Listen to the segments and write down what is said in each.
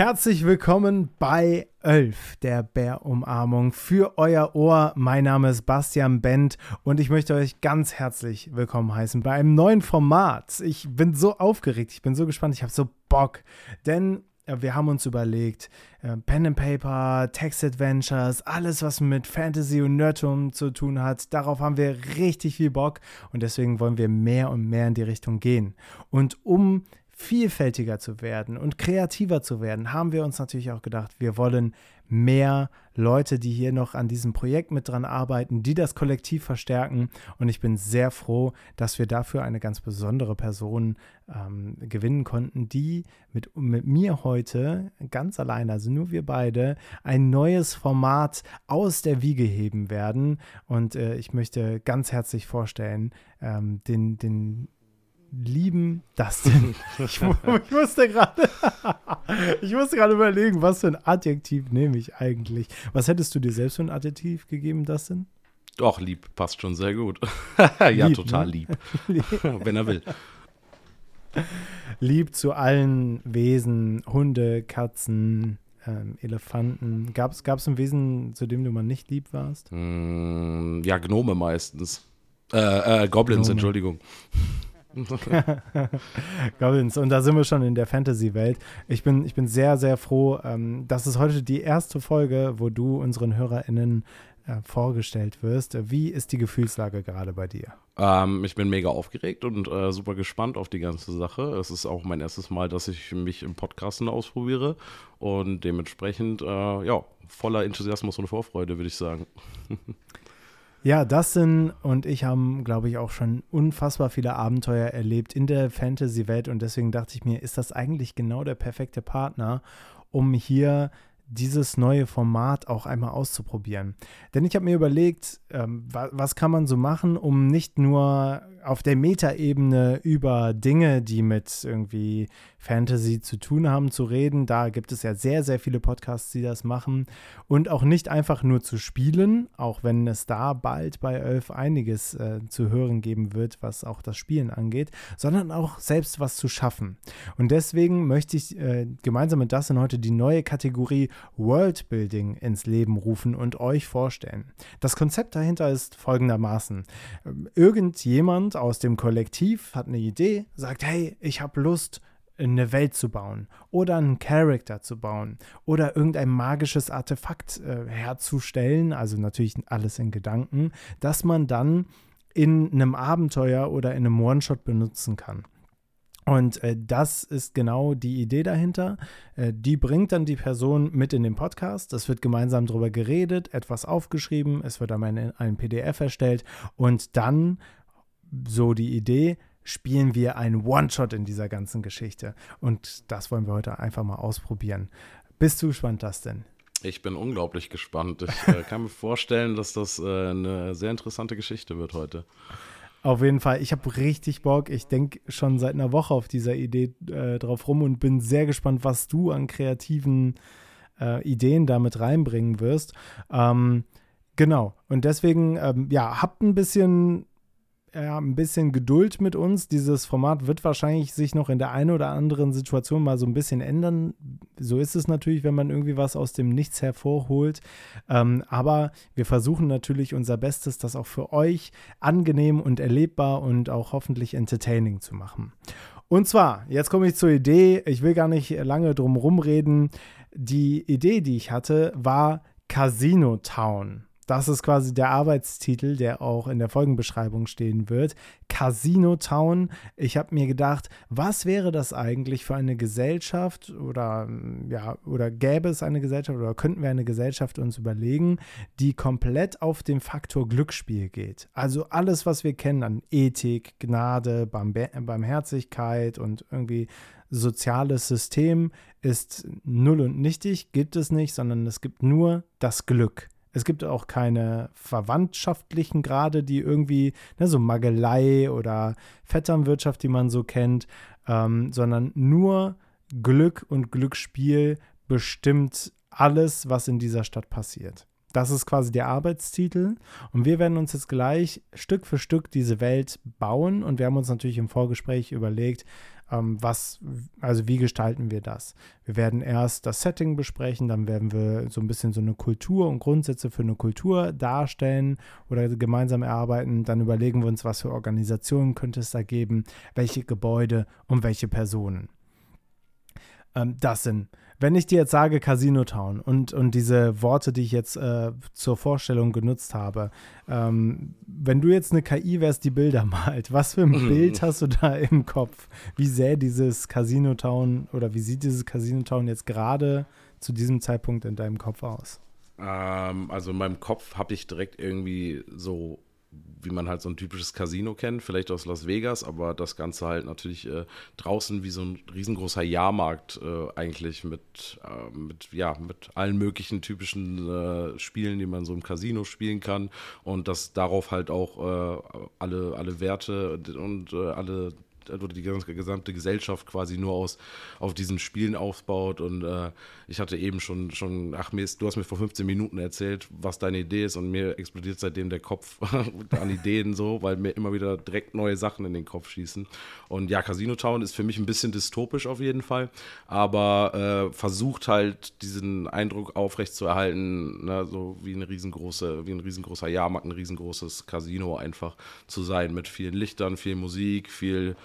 Herzlich willkommen bei Ölf, der Bärumarmung für euer Ohr. Mein Name ist Bastian Bent und ich möchte euch ganz herzlich willkommen heißen bei einem neuen Format. Ich bin so aufgeregt, ich bin so gespannt, ich habe so Bock, denn äh, wir haben uns überlegt, äh, Pen and Paper, Text Adventures, alles was mit Fantasy und Nerdtum zu tun hat, darauf haben wir richtig viel Bock und deswegen wollen wir mehr und mehr in die Richtung gehen. Und um vielfältiger zu werden und kreativer zu werden, haben wir uns natürlich auch gedacht, wir wollen mehr Leute, die hier noch an diesem Projekt mit dran arbeiten, die das Kollektiv verstärken. Und ich bin sehr froh, dass wir dafür eine ganz besondere Person ähm, gewinnen konnten, die mit, mit mir heute ganz alleine, also nur wir beide, ein neues Format aus der Wiege heben werden. Und äh, ich möchte ganz herzlich vorstellen, ähm, den, den lieben Dustin. Ich, ich musste gerade, ich musste gerade überlegen, was für ein Adjektiv nehme ich eigentlich. Was hättest du dir selbst für ein Adjektiv gegeben, Dustin? Doch, lieb, passt schon sehr gut. ja, lieb, total ne? lieb. Wenn er will. Lieb zu allen Wesen, Hunde, Katzen, ähm, Elefanten. Gab es ein Wesen, zu dem du mal nicht lieb warst? Mm, ja, Gnome meistens. Äh, äh Goblins, Gnome. Entschuldigung. Goblins. Und da sind wir schon in der Fantasy-Welt. Ich bin, ich bin sehr, sehr froh. Ähm, das ist heute die erste Folge, wo du unseren HörerInnen äh, vorgestellt wirst. Wie ist die Gefühlslage gerade bei dir? Ähm, ich bin mega aufgeregt und äh, super gespannt auf die ganze Sache. Es ist auch mein erstes Mal, dass ich mich im Podcasten ausprobiere und dementsprechend, äh, ja, voller Enthusiasmus und Vorfreude, würde ich sagen. Ja, Dustin und ich haben, glaube ich, auch schon unfassbar viele Abenteuer erlebt in der Fantasy-Welt und deswegen dachte ich mir, ist das eigentlich genau der perfekte Partner, um hier dieses neue Format auch einmal auszuprobieren. Denn ich habe mir überlegt, ähm, was, was kann man so machen, um nicht nur auf der Metaebene über Dinge, die mit irgendwie Fantasy zu tun haben, zu reden. Da gibt es ja sehr, sehr viele Podcasts, die das machen. Und auch nicht einfach nur zu spielen, auch wenn es da bald bei Elf einiges äh, zu hören geben wird, was auch das Spielen angeht, sondern auch selbst was zu schaffen. Und deswegen möchte ich äh, gemeinsam mit Dustin heute die neue Kategorie Worldbuilding ins Leben rufen und euch vorstellen. Das Konzept dahinter ist folgendermaßen. Ähm, irgendjemand jemand aus dem Kollektiv hat eine Idee, sagt, hey, ich habe Lust, eine Welt zu bauen oder einen Charakter zu bauen oder irgendein magisches Artefakt äh, herzustellen, also natürlich alles in Gedanken, das man dann in einem Abenteuer oder in einem One-Shot benutzen kann. Und äh, das ist genau die Idee dahinter. Äh, die bringt dann die Person mit in den Podcast. Es wird gemeinsam darüber geredet, etwas aufgeschrieben, es wird einmal ein, ein PDF erstellt und dann so die Idee, spielen wir einen One-Shot in dieser ganzen Geschichte. Und das wollen wir heute einfach mal ausprobieren. Bist du gespannt, denn? Ich bin unglaublich gespannt. Ich äh, kann mir vorstellen, dass das äh, eine sehr interessante Geschichte wird heute. Auf jeden Fall. Ich habe richtig Bock. Ich denke schon seit einer Woche auf dieser Idee äh, drauf rum und bin sehr gespannt, was du an kreativen äh, Ideen damit reinbringen wirst. Ähm, genau. Und deswegen, ähm, ja, habt ein bisschen ja, ein bisschen Geduld mit uns. Dieses Format wird wahrscheinlich sich noch in der einen oder anderen Situation mal so ein bisschen ändern. So ist es natürlich, wenn man irgendwie was aus dem Nichts hervorholt. Ähm, aber wir versuchen natürlich unser Bestes, das auch für euch angenehm und erlebbar und auch hoffentlich entertaining zu machen. Und zwar, jetzt komme ich zur Idee. Ich will gar nicht lange drum rumreden. Die Idee, die ich hatte, war Casino Town. Das ist quasi der Arbeitstitel, der auch in der Folgenbeschreibung stehen wird. Casino Town. Ich habe mir gedacht, was wäre das eigentlich für eine Gesellschaft oder ja, oder gäbe es eine Gesellschaft oder könnten wir eine Gesellschaft uns überlegen, die komplett auf den Faktor Glücksspiel geht. Also alles, was wir kennen an Ethik, Gnade, Barmherzigkeit und irgendwie soziales System ist null und nichtig, gibt es nicht, sondern es gibt nur das Glück. Es gibt auch keine verwandtschaftlichen Grade, die irgendwie, ne, so Magelei oder Vetternwirtschaft, die man so kennt, ähm, sondern nur Glück und Glücksspiel bestimmt alles, was in dieser Stadt passiert. Das ist quasi der Arbeitstitel. Und wir werden uns jetzt gleich Stück für Stück diese Welt bauen. Und wir haben uns natürlich im Vorgespräch überlegt, was, also wie gestalten wir das? Wir werden erst das Setting besprechen, dann werden wir so ein bisschen so eine Kultur und Grundsätze für eine Kultur darstellen oder gemeinsam erarbeiten. Dann überlegen wir uns, was für Organisationen könnte es da geben, welche Gebäude und welche Personen. Ähm, das sind wenn ich dir jetzt sage Casino Town und, und diese Worte, die ich jetzt äh, zur Vorstellung genutzt habe, ähm, wenn du jetzt eine KI wärst, die Bilder malt, was für ein mhm. Bild hast du da im Kopf? Wie sähe dieses Casino Town oder wie sieht dieses Casino Town jetzt gerade zu diesem Zeitpunkt in deinem Kopf aus? Ähm, also in meinem Kopf habe ich direkt irgendwie so wie man halt so ein typisches Casino kennt, vielleicht aus Las Vegas, aber das Ganze halt natürlich äh, draußen wie so ein riesengroßer Jahrmarkt äh, eigentlich mit, äh, mit, ja, mit allen möglichen typischen äh, Spielen, die man so im Casino spielen kann. Und dass darauf halt auch äh, alle, alle Werte und äh, alle oder die gesamte Gesellschaft quasi nur aus auf diesen Spielen aufbaut. Und äh, ich hatte eben schon, schon, ach mir ist, du hast mir vor 15 Minuten erzählt, was deine Idee ist, und mir explodiert seitdem der Kopf an Ideen so, weil mir immer wieder direkt neue Sachen in den Kopf schießen. Und ja, Casino Town ist für mich ein bisschen dystopisch auf jeden Fall, aber äh, versucht halt diesen Eindruck aufrechtzuerhalten, ne, so wie eine riesengroße, wie ein riesengroßer Jahrmarkt, ein riesengroßes Casino einfach zu sein, mit vielen Lichtern, viel Musik, viel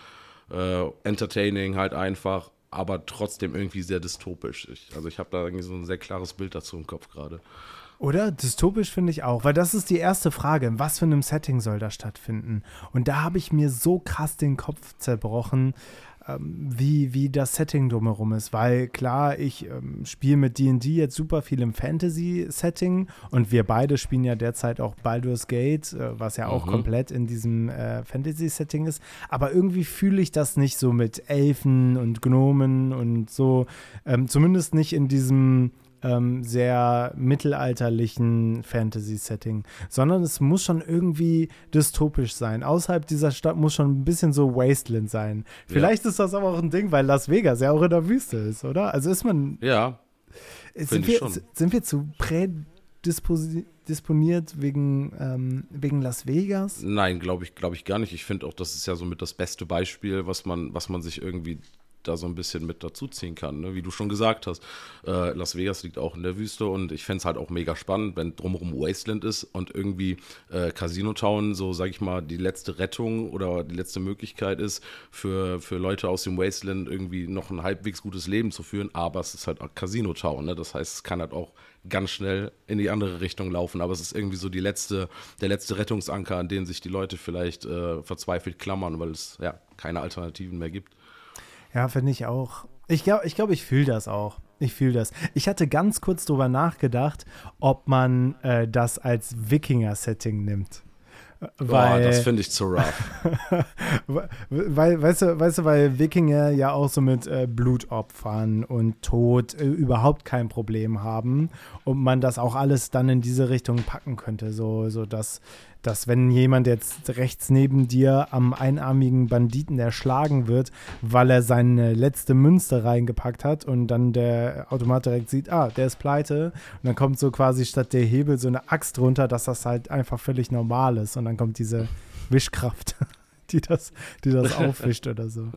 äh, entertaining halt einfach, aber trotzdem irgendwie sehr dystopisch. Ich, also ich habe da irgendwie so ein sehr klares Bild dazu im Kopf gerade. Oder? Dystopisch finde ich auch, weil das ist die erste Frage. In was für einem Setting soll das stattfinden? Und da habe ich mir so krass den Kopf zerbrochen, ähm, wie, wie das Setting drumherum ist. Weil klar, ich ähm, spiele mit DD jetzt super viel im Fantasy-Setting und wir beide spielen ja derzeit auch Baldur's Gate, äh, was ja auch mhm. komplett in diesem äh, Fantasy-Setting ist. Aber irgendwie fühle ich das nicht so mit Elfen und Gnomen und so. Ähm, zumindest nicht in diesem ähm, sehr mittelalterlichen Fantasy-Setting, sondern es muss schon irgendwie dystopisch sein. Außerhalb dieser Stadt muss schon ein bisschen so Wasteland sein. Vielleicht ja. ist das aber auch ein Ding, weil Las Vegas ja auch in der Wüste ist, oder? Also ist man. Ja. Sind wir, sind wir zu prädisponiert wegen, ähm, wegen Las Vegas? Nein, glaube ich, glaube ich gar nicht. Ich finde auch, das ist ja somit das beste Beispiel, was man, was man sich irgendwie da so ein bisschen mit dazuziehen kann. Ne? Wie du schon gesagt hast, äh, Las Vegas liegt auch in der Wüste und ich fände es halt auch mega spannend, wenn drumherum Wasteland ist und irgendwie äh, Casino Town so, sag ich mal, die letzte Rettung oder die letzte Möglichkeit ist, für, für Leute aus dem Wasteland irgendwie noch ein halbwegs gutes Leben zu führen, aber es ist halt auch Casino Town. Ne? Das heißt, es kann halt auch ganz schnell in die andere Richtung laufen. Aber es ist irgendwie so die letzte, der letzte Rettungsanker, an den sich die Leute vielleicht äh, verzweifelt klammern, weil es ja keine Alternativen mehr gibt. Ja, finde ich auch. Ich glaube, ich, glaub, ich fühle das auch. Ich fühle das. Ich hatte ganz kurz drüber nachgedacht, ob man äh, das als Wikinger-Setting nimmt. Weil, Boah, das finde ich zu rough. weil, weißt du, weißt du, weil Wikinger ja auch so mit äh, Blutopfern und Tod äh, überhaupt kein Problem haben und man das auch alles dann in diese Richtung packen könnte. So, so dass dass wenn jemand jetzt rechts neben dir am einarmigen Banditen erschlagen wird, weil er seine letzte Münze reingepackt hat und dann der Automat direkt sieht, ah, der ist pleite und dann kommt so quasi statt der Hebel so eine Axt runter, dass das halt einfach völlig normal ist und dann kommt diese Wischkraft, die das, die das aufwischt oder so.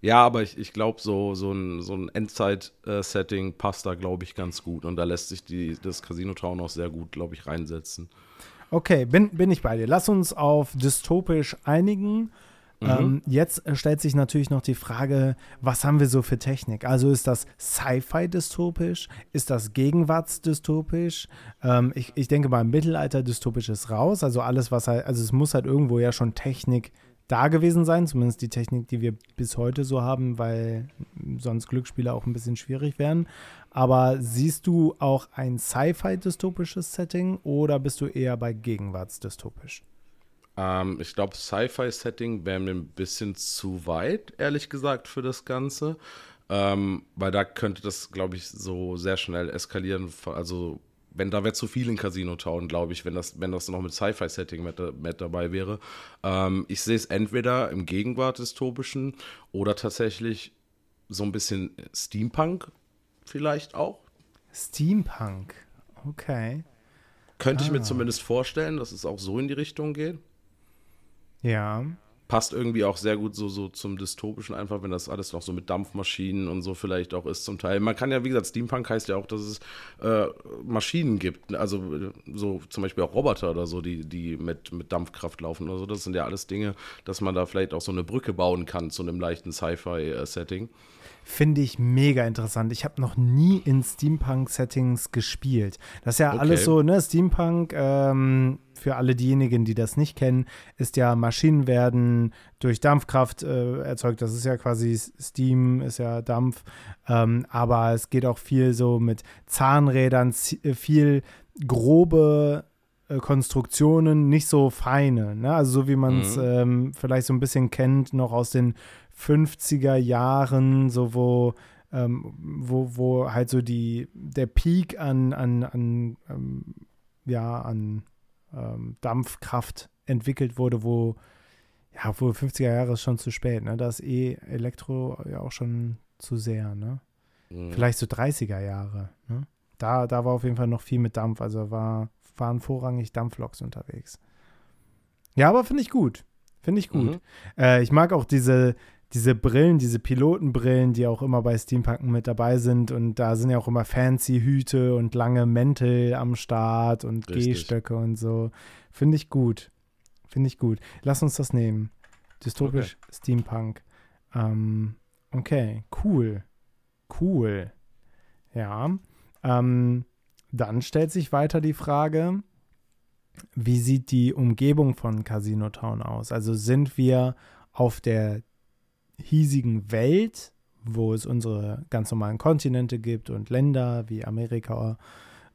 Ja, aber ich, ich glaube, so, so ein, so ein Endzeit-Setting passt da, glaube ich, ganz gut. Und da lässt sich die, das Casino Town auch sehr gut, glaube ich, reinsetzen. Okay, bin, bin ich bei dir. Lass uns auf dystopisch einigen. Mhm. Ähm, jetzt stellt sich natürlich noch die Frage, was haben wir so für Technik? Also ist das Sci-Fi dystopisch? Ist das Gegenwartsdystopisch? Ähm, ich, ich denke mal, Mittelalter dystopisch ist raus. Also alles, was halt, also es muss halt irgendwo ja schon Technik da gewesen sein, zumindest die Technik, die wir bis heute so haben, weil sonst Glücksspiele auch ein bisschen schwierig wären. Aber siehst du auch ein Sci-Fi-dystopisches Setting oder bist du eher bei Gegenwartsdystopisch? Ähm, ich glaube, Sci-Fi-Setting wäre mir ein bisschen zu weit, ehrlich gesagt, für das Ganze. Ähm, weil da könnte das, glaube ich, so sehr schnell eskalieren. Also wenn da wäre zu viel in Casino Town, glaube ich, wenn das, wenn das noch mit Sci-Fi-Setting mit, mit, dabei wäre. Ähm, ich sehe es entweder im Gegenwart dystopischen oder tatsächlich so ein bisschen Steampunk vielleicht auch. Steampunk, okay. Könnte ah. ich mir ah. zumindest vorstellen, dass es auch so in die Richtung geht. Ja. Passt irgendwie auch sehr gut so, so zum Dystopischen einfach, wenn das alles noch so mit Dampfmaschinen und so vielleicht auch ist zum Teil. Man kann ja, wie gesagt, Steampunk heißt ja auch, dass es äh, Maschinen gibt, also so zum Beispiel auch Roboter oder so, die, die mit, mit Dampfkraft laufen oder so. Das sind ja alles Dinge, dass man da vielleicht auch so eine Brücke bauen kann zu einem leichten Sci-Fi-Setting. Finde ich mega interessant. Ich habe noch nie in Steampunk-Settings gespielt. Das ist ja okay. alles so, ne? Steampunk, ähm, für alle diejenigen, die das nicht kennen, ist ja Maschinen werden durch Dampfkraft äh, erzeugt. Das ist ja quasi Steam, ist ja Dampf. Ähm, aber es geht auch viel so mit Zahnrädern, äh, viel grobe äh, Konstruktionen, nicht so feine. Ne? Also so wie man es mhm. ähm, vielleicht so ein bisschen kennt, noch aus den 50er Jahren, so wo, ähm, wo, wo halt so die, der Peak an, an, an ähm, ja, an ähm, Dampfkraft entwickelt wurde, wo, ja, wo 50er Jahre ist schon zu spät, ne? Da ist eh Elektro ja auch schon zu sehr, ne? Mhm. Vielleicht so 30er Jahre, ne? Da, da war auf jeden Fall noch viel mit Dampf, also war, waren vorrangig Dampfloks unterwegs. Ja, aber finde ich gut. Finde ich gut. Mhm. Äh, ich mag auch diese, diese Brillen, diese Pilotenbrillen, die auch immer bei Steampunk mit dabei sind. Und da sind ja auch immer fancy Hüte und lange Mäntel am Start und Gehstöcke und so. Finde ich gut. Finde ich gut. Lass uns das nehmen. Dystopisch okay. Steampunk. Ähm, okay, cool. Cool. Ja. Ähm, dann stellt sich weiter die Frage, wie sieht die Umgebung von Casino Town aus? Also sind wir auf der hiesigen Welt, wo es unsere ganz normalen Kontinente gibt und Länder wie Amerika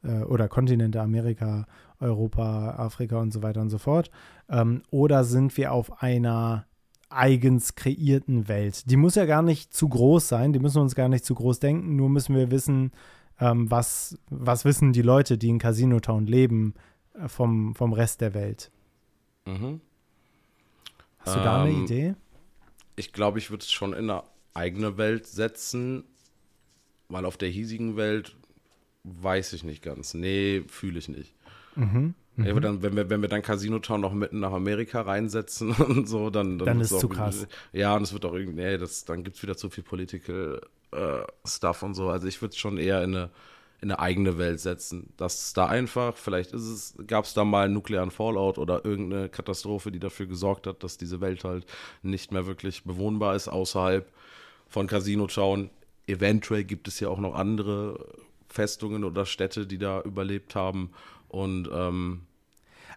äh, oder Kontinente Amerika, Europa, Afrika und so weiter und so fort. Ähm, oder sind wir auf einer eigens kreierten Welt? Die muss ja gar nicht zu groß sein, die müssen uns gar nicht zu groß denken, nur müssen wir wissen, ähm, was, was wissen die Leute, die in Casino Town leben, äh, vom, vom Rest der Welt. Mhm. Hast du da eine ähm, Idee? Ich glaube, ich würde es schon in eine eigene Welt setzen, weil auf der hiesigen Welt weiß ich nicht ganz. Nee, fühle ich nicht. Mhm. Mhm. Dann, wenn, wir, wenn wir dann Casino Town noch mitten nach Amerika reinsetzen und so, dann. Dann, dann ist es zu krass. Ja, und es wird auch irgendwie, nee, das, dann gibt es wieder zu viel Political äh, Stuff und so. Also ich würde es schon eher in eine in eine eigene Welt setzen. Das ist da einfach, vielleicht ist es, gab es da mal einen nuklearen Fallout oder irgendeine Katastrophe, die dafür gesorgt hat, dass diese Welt halt nicht mehr wirklich bewohnbar ist außerhalb von Casino Town. Eventuell gibt es ja auch noch andere Festungen oder Städte, die da überlebt haben. Und ähm,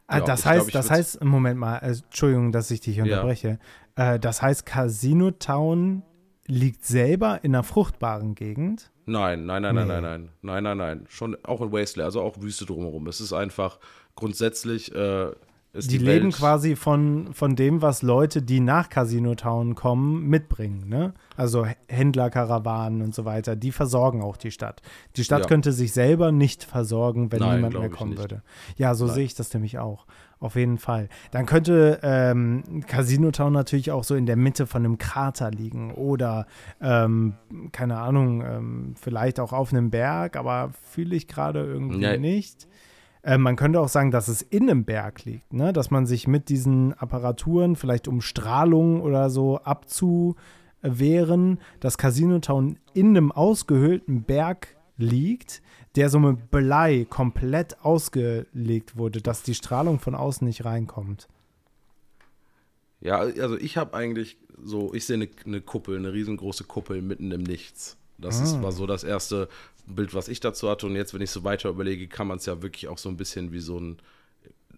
ah, ja, das heißt, glaub, das heißt, Moment mal, äh, Entschuldigung, dass ich dich unterbreche. Ja. Äh, das heißt, Casino Town liegt selber in einer fruchtbaren Gegend. Nein, nein, nein, nee. nein, nein, nein, nein, nein, nein. Schon auch in Wasteland, also auch Wüste drumherum. Es ist einfach grundsätzlich. Äh, ist die, die leben quasi von, von dem, was Leute, die nach Casino Town kommen, mitbringen. Ne? Also Händlerkarawanen und so weiter, die versorgen auch die Stadt. Die Stadt ja. könnte sich selber nicht versorgen, wenn Nein, niemand mehr kommen würde. Ja, so sehe ich das nämlich auch. Auf jeden Fall. Dann könnte ähm, Casino Town natürlich auch so in der Mitte von einem Krater liegen oder, ähm, keine Ahnung, ähm, vielleicht auch auf einem Berg, aber fühle ich gerade irgendwie nee. nicht. Äh, man könnte auch sagen, dass es in einem Berg liegt, ne? dass man sich mit diesen Apparaturen, vielleicht um Strahlung oder so abzuwehren, dass Casino Town in einem ausgehöhlten Berg liegt, der so mit Blei komplett ausgelegt wurde, dass die Strahlung von außen nicht reinkommt. Ja, also ich habe eigentlich so, ich sehe eine, eine, Kuppel, eine riesengroße Kuppel mitten im Nichts. Das ah. ist, war so das erste Bild, was ich dazu hatte. Und jetzt, wenn ich so weiter überlege, kann man es ja wirklich auch so ein bisschen wie so ein,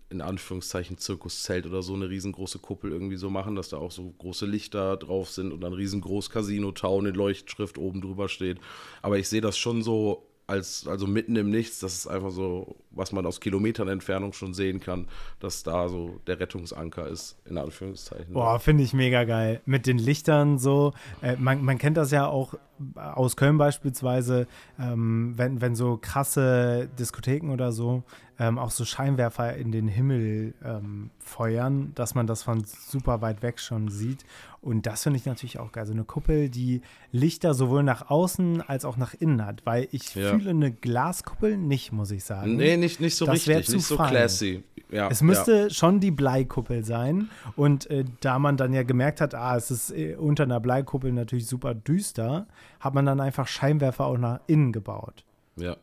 in Anführungszeichen, Zirkuszelt oder so eine riesengroße Kuppel irgendwie so machen, dass da auch so große Lichter drauf sind und dann riesengroß Casino-Town in Leuchtschrift oben drüber steht. Aber ich sehe das schon so als, also mitten im Nichts, das ist einfach so, was man aus Kilometern Entfernung schon sehen kann, dass da so der Rettungsanker ist, in Anführungszeichen. Boah, finde ich mega geil. Mit den Lichtern so, äh, man, man kennt das ja auch aus Köln beispielsweise, ähm, wenn, wenn so krasse Diskotheken oder so ähm, auch so Scheinwerfer in den Himmel ähm, feuern, dass man das von super weit weg schon sieht. Und das finde ich natürlich auch geil. So eine Kuppel, die Lichter sowohl nach außen als auch nach innen hat, weil ich ja. fühle eine Glaskuppel nicht, muss ich sagen. Nee, nicht, nicht so das richtig, nicht so fein. classy. Ja, es müsste ja. schon die Bleikuppel sein. Und äh, da man dann ja gemerkt hat, ah, es ist äh, unter einer Bleikuppel natürlich super düster, hat man dann einfach Scheinwerfer auch nach innen gebaut. Ja.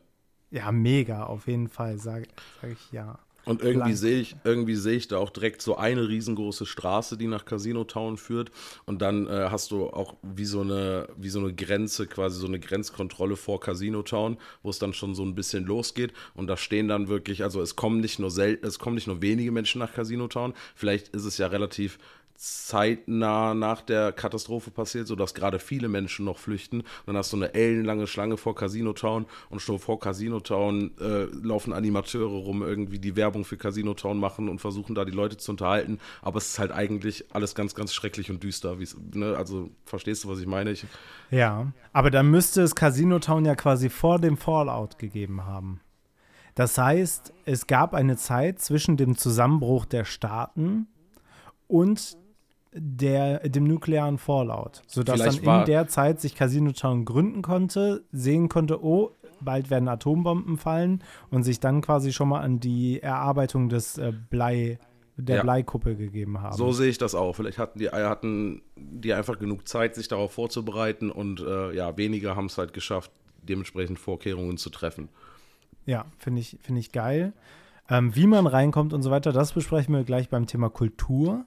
Ja, mega, auf jeden Fall, sage sag ich ja. Und irgendwie sehe ich, irgendwie sehe ich da auch direkt so eine riesengroße Straße, die nach Casino Town führt. Und dann äh, hast du auch wie so eine, wie so eine Grenze, quasi so eine Grenzkontrolle vor Casino Town, wo es dann schon so ein bisschen losgeht. Und da stehen dann wirklich, also es kommen nicht nur selten, es kommen nicht nur wenige Menschen nach Casino Town. Vielleicht ist es ja relativ zeitnah nach der Katastrophe passiert, sodass gerade viele Menschen noch flüchten. Und dann hast du eine ellenlange Schlange vor Casino Town und schon vor Casino Town äh, laufen Animateure rum, irgendwie die Werbung für Casino Town machen und versuchen da die Leute zu unterhalten. Aber es ist halt eigentlich alles ganz, ganz schrecklich und düster. Ne? Also verstehst du, was ich meine? Ich, ja, aber dann müsste es Casino Town ja quasi vor dem Fallout gegeben haben. Das heißt, es gab eine Zeit zwischen dem Zusammenbruch der Staaten und der, dem nuklearen Fallout, sodass Vielleicht dann in der Zeit sich Casino Town gründen konnte, sehen konnte, oh, bald werden Atombomben fallen und sich dann quasi schon mal an die Erarbeitung des äh, Blei der ja. Bleikuppel gegeben haben. So sehe ich das auch. Vielleicht hatten die, hatten die einfach genug Zeit, sich darauf vorzubereiten und äh, ja, weniger haben es halt geschafft, dementsprechend Vorkehrungen zu treffen. Ja, finde ich, find ich geil. Ähm, wie man reinkommt und so weiter, das besprechen wir gleich beim Thema Kultur.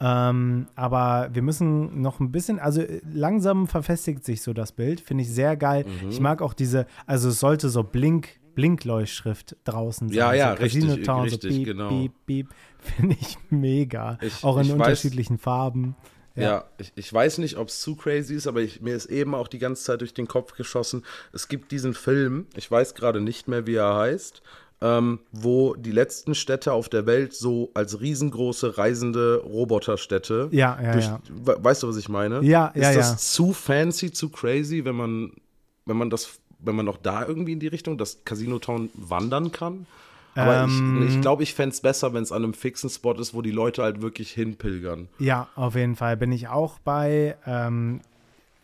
Ähm, aber wir müssen noch ein bisschen, also äh, langsam verfestigt sich so das Bild, finde ich sehr geil. Mhm. Ich mag auch diese, also es sollte so Blink, Blinkleuchtschrift draußen sein. Ja, ja, so richtig, Town, richtig, so beep, genau. Beep, beep, finde ich mega. Ich, auch in ich unterschiedlichen weiß, Farben. Ja, ja ich, ich, weiß nicht, ob es zu crazy ist, aber mir ist eben auch die ganze Zeit durch den Kopf geschossen. Es gibt diesen Film, ich weiß gerade nicht mehr, wie er heißt, ähm, wo die letzten Städte auf der Welt so als riesengroße reisende Roboterstädte. Ja, ja, durch, ja. Weißt du, was ich meine? Ja, Ist ja, das ja. zu fancy, zu crazy, wenn man, wenn man das, wenn man auch da irgendwie in die Richtung, dass Casino Town wandern kann? Aber ähm, ich, ich glaube, ich fände es besser, wenn es an einem fixen Spot ist, wo die Leute halt wirklich hinpilgern. Ja, auf jeden Fall bin ich auch bei. Ähm,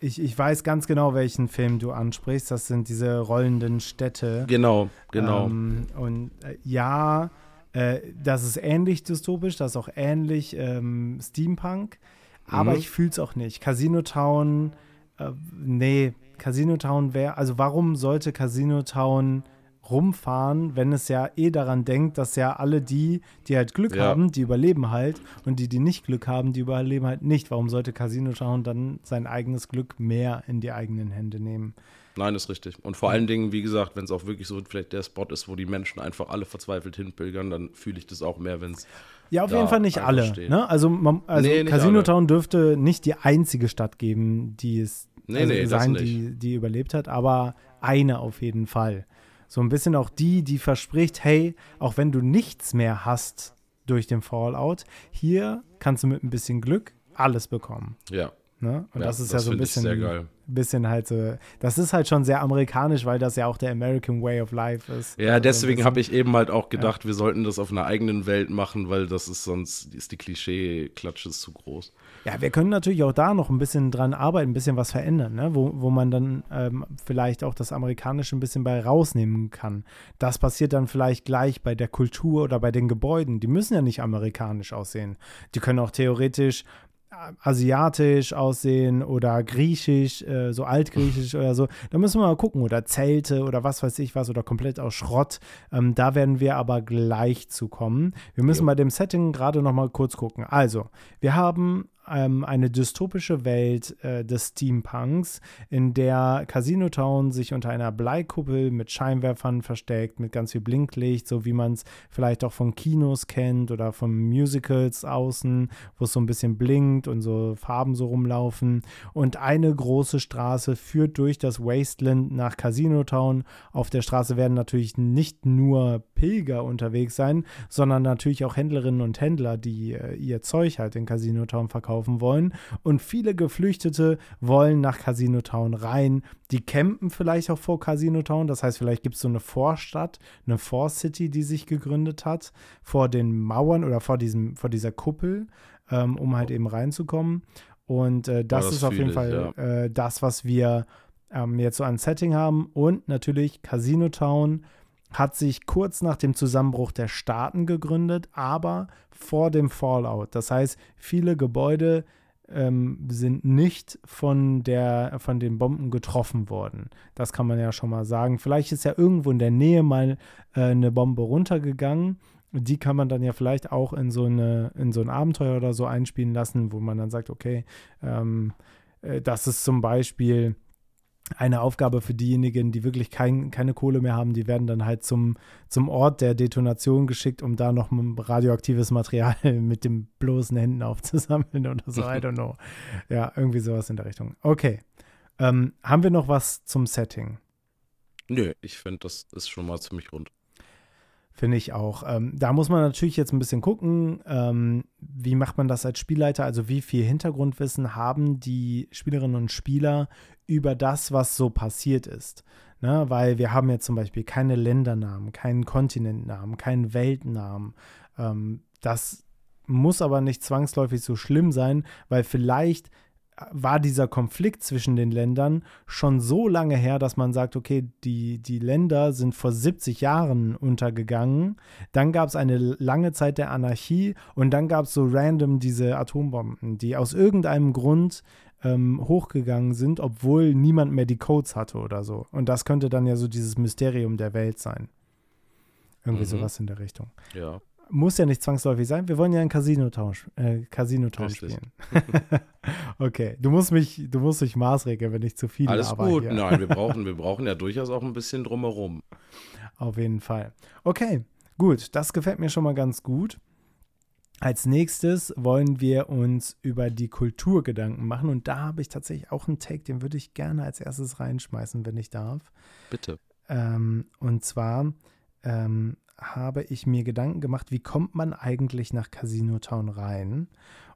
ich, ich weiß ganz genau, welchen Film du ansprichst. Das sind diese rollenden Städte. Genau, genau. Ähm, und äh, ja, äh, das ist ähnlich dystopisch, das ist auch ähnlich ähm, Steampunk. Aber mhm. ich fühle es auch nicht. Casino Town, äh, nee, Casino Town wäre, also warum sollte Casino Town rumfahren, wenn es ja eh daran denkt, dass ja alle die, die halt Glück ja. haben, die überleben halt und die, die nicht Glück haben, die überleben halt nicht. Warum sollte Casino Town dann sein eigenes Glück mehr in die eigenen Hände nehmen? Nein, ist richtig. Und vor allen Dingen, wie gesagt, wenn es auch wirklich so vielleicht der Spot ist, wo die Menschen einfach alle verzweifelt hinpilgern, dann fühle ich das auch mehr, wenn es ja, auf jeden Fall nicht alle. Ne? Also, man, also nee, Casino alle. Town dürfte nicht die einzige Stadt geben, die es nee, also nee, sein, die, die überlebt hat, aber eine auf jeden Fall. So ein bisschen auch die, die verspricht, hey, auch wenn du nichts mehr hast durch den Fallout, hier kannst du mit ein bisschen Glück alles bekommen. Ja. Ne? Und ja, das ist das ja so ein bisschen, bisschen halt so, das ist halt schon sehr amerikanisch, weil das ja auch der American Way of Life ist. Ja, also deswegen habe ich eben halt auch gedacht, ja. wir sollten das auf einer eigenen Welt machen, weil das ist sonst, ist die Klischee-Klatsche zu groß. Ja, wir können natürlich auch da noch ein bisschen dran arbeiten, ein bisschen was verändern, ne? wo, wo man dann ähm, vielleicht auch das Amerikanische ein bisschen bei rausnehmen kann. Das passiert dann vielleicht gleich bei der Kultur oder bei den Gebäuden. Die müssen ja nicht amerikanisch aussehen. Die können auch theoretisch asiatisch aussehen oder griechisch, äh, so altgriechisch oder so. Da müssen wir mal gucken. Oder Zelte oder was weiß ich was oder komplett aus Schrott. Ähm, da werden wir aber gleich zu kommen. Wir müssen ja. bei dem Setting gerade noch mal kurz gucken. Also, wir haben ähm, eine dystopische Welt äh, des Steampunks, in der Casino Town sich unter einer Bleikuppel mit Scheinwerfern versteckt, mit ganz viel Blinklicht, so wie man es vielleicht auch von Kinos kennt oder von Musicals außen, wo es so ein bisschen blinkt und so Farben so rumlaufen. Und eine große Straße führt durch das Wasteland nach Casino Town. Auf der Straße werden natürlich nicht nur Pilger unterwegs sein, sondern natürlich auch Händlerinnen und Händler, die äh, ihr Zeug halt in Casino Town verkaufen kaufen wollen. Und viele Geflüchtete wollen nach Casino Town rein. Die campen vielleicht auch vor Casino Town. Das heißt, vielleicht gibt es so eine Vorstadt, eine Vorcity, die sich gegründet hat, vor den Mauern oder vor, diesem, vor dieser Kuppel, ähm, um halt eben reinzukommen. Und äh, das, das, ist auf jeden ich, Fall ja. äh, das, was wir ähm, jetzt so an Setting haben. Und natürlich Casino Town hat sich kurz nach dem Zusammenbruch der Staaten gegründet, aber vor dem Fallout. Das heißt, viele Gebäude ähm, sind nicht von, der, von den Bomben getroffen worden. Das kann man ja schon mal sagen. Vielleicht ist ja irgendwo in der Nähe mal äh, eine Bombe runtergegangen. Die kann man dann ja vielleicht auch in so, eine, in so ein Abenteuer oder so einspielen lassen, wo man dann sagt, okay, ähm, äh, das ist zum Beispiel eine Aufgabe für diejenigen, die wirklich kein, keine Kohle mehr haben. Die werden dann halt zum, zum Ort der Detonation geschickt, um da noch radioaktives Material mit den bloßen Händen aufzusammeln oder so. I don't know. Ja, irgendwie sowas in der Richtung. Okay. Ähm, haben wir noch was zum Setting? Nö, ich finde, das ist schon mal ziemlich rund. Finde ich auch. Ähm, da muss man natürlich jetzt ein bisschen gucken, ähm, wie macht man das als Spielleiter, also wie viel Hintergrundwissen haben die Spielerinnen und Spieler über das, was so passiert ist. Ne? Weil wir haben jetzt zum Beispiel keine Ländernamen, keinen Kontinentnamen, keinen Weltnamen. Ähm, das muss aber nicht zwangsläufig so schlimm sein, weil vielleicht war dieser Konflikt zwischen den Ländern schon so lange her, dass man sagt, okay, die, die Länder sind vor 70 Jahren untergegangen. Dann gab es eine lange Zeit der Anarchie und dann gab es so random diese Atombomben, die aus irgendeinem Grund ähm, hochgegangen sind, obwohl niemand mehr die Codes hatte oder so. Und das könnte dann ja so dieses Mysterium der Welt sein. Irgendwie mhm. sowas in der Richtung. Ja. Muss ja nicht zwangsläufig sein. Wir wollen ja einen Casino-Tausch äh, Casino spielen. okay, du musst mich, du musst dich maßregeln, wenn ich zu viel Alles gut, hier. nein, wir brauchen, wir brauchen ja durchaus auch ein bisschen drumherum. Auf jeden Fall. Okay, gut, das gefällt mir schon mal ganz gut. Als nächstes wollen wir uns über die Kultur Gedanken machen und da habe ich tatsächlich auch einen Take, den würde ich gerne als erstes reinschmeißen, wenn ich darf. Bitte. Ähm, und zwar ähm, habe ich mir Gedanken gemacht, wie kommt man eigentlich nach Casino Town rein?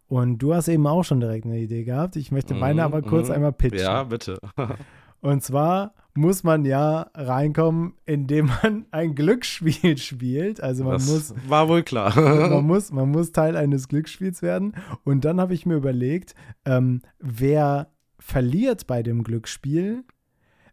Und du hast eben auch schon direkt eine Idee gehabt. Ich möchte meine aber kurz mm, einmal pitchen. Ja, bitte. Und zwar muss man ja reinkommen, indem man ein Glücksspiel spielt. Also man das muss. War wohl klar. man, muss, man muss Teil eines Glücksspiels werden. Und dann habe ich mir überlegt, ähm, wer verliert bei dem Glücksspiel,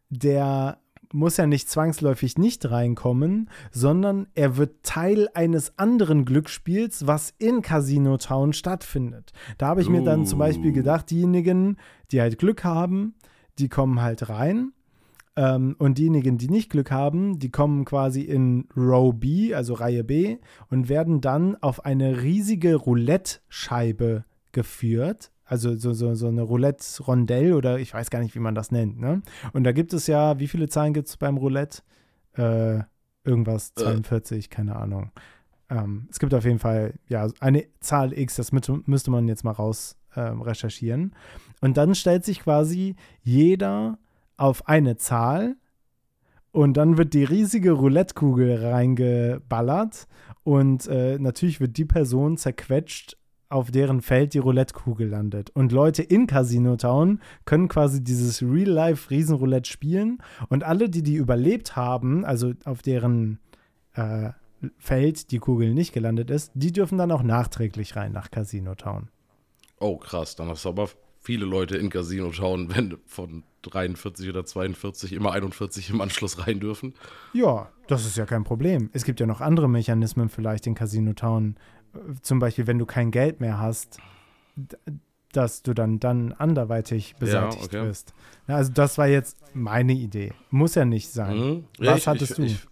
der muss ja nicht zwangsläufig nicht reinkommen, sondern er wird Teil eines anderen Glücksspiels, was in Casino Town stattfindet. Da habe ich mir dann zum Beispiel uh. gedacht, diejenigen, die halt Glück haben, die kommen halt rein. Ähm, und diejenigen, die nicht Glück haben, die kommen quasi in Row B, also Reihe B, und werden dann auf eine riesige Roulette-Scheibe geführt also so, so, so eine Roulette-Rondell oder ich weiß gar nicht, wie man das nennt. Ne? Und da gibt es ja, wie viele Zahlen gibt es beim Roulette? Äh, irgendwas, 42, äh. keine Ahnung. Ähm, es gibt auf jeden Fall, ja, eine Zahl X, das müsste man jetzt mal raus äh, recherchieren. Und dann stellt sich quasi jeder auf eine Zahl und dann wird die riesige Roulette-Kugel reingeballert und äh, natürlich wird die Person zerquetscht auf deren Feld die Roulette-Kugel landet. Und Leute in Casino Town können quasi dieses Real-Life-Riesenroulette spielen. Und alle, die die überlebt haben, also auf deren äh, Feld die Kugel nicht gelandet ist, die dürfen dann auch nachträglich rein nach Casino Town. Oh, krass. Dann hast du aber viele Leute in Casino Town, wenn von 43 oder 42 immer 41 im Anschluss rein dürfen. Ja, das ist ja kein Problem. Es gibt ja noch andere Mechanismen vielleicht in Casino Town, zum Beispiel, wenn du kein Geld mehr hast, dass du dann, dann anderweitig beseitigt ja, okay. wirst. Ja, also das war jetzt meine Idee. Muss ja nicht sein. Mhm. Was ich, hattest ich, du? Ich,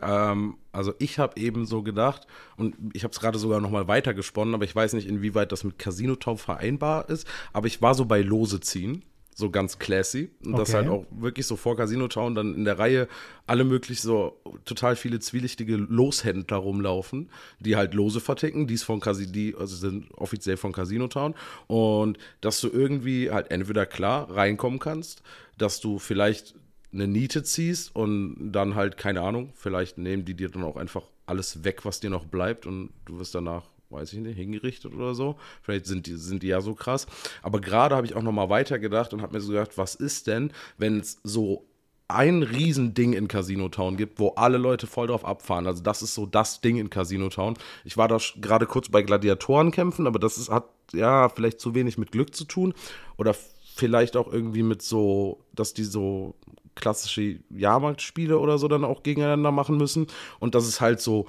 ähm, also ich habe eben so gedacht, und ich habe es gerade sogar noch mal weitergesponnen, aber ich weiß nicht, inwieweit das mit Casino Top vereinbar ist, aber ich war so bei Lose ziehen so ganz classy. Und okay. das halt auch wirklich so vor Casino Town dann in der Reihe alle möglich so total viele zwielichtige Loshändler rumlaufen, die halt Lose verticken, die von Casino, die also sind offiziell von Casino Town. Und dass du irgendwie halt entweder klar reinkommen kannst, dass du vielleicht eine Niete ziehst und dann halt, keine Ahnung, vielleicht nehmen die dir dann auch einfach alles weg, was dir noch bleibt und du wirst danach weiß ich nicht, hingerichtet oder so. Vielleicht sind die, sind die ja so krass. Aber gerade habe ich auch nochmal weitergedacht und habe mir so gedacht, was ist denn, wenn es so ein Riesending in Casino Town gibt, wo alle Leute voll drauf abfahren. Also das ist so das Ding in Casino Town. Ich war da gerade kurz bei Gladiatoren kämpfen, aber das ist, hat ja vielleicht zu wenig mit Glück zu tun oder vielleicht auch irgendwie mit so, dass die so klassische Jahrmarktspiele oder so dann auch gegeneinander machen müssen und dass es halt so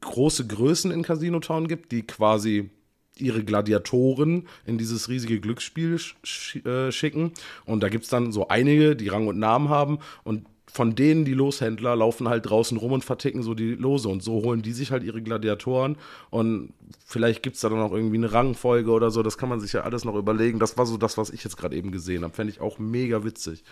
große Größen in Casino Town gibt, die quasi ihre Gladiatoren in dieses riesige Glücksspiel sch äh, schicken. Und da gibt es dann so einige, die Rang und Namen haben. Und von denen, die Loshändler, laufen halt draußen rum und verticken so die Lose. Und so holen die sich halt ihre Gladiatoren. Und vielleicht gibt es da dann auch irgendwie eine Rangfolge oder so. Das kann man sich ja alles noch überlegen. Das war so das, was ich jetzt gerade eben gesehen habe. Fände ich auch mega witzig.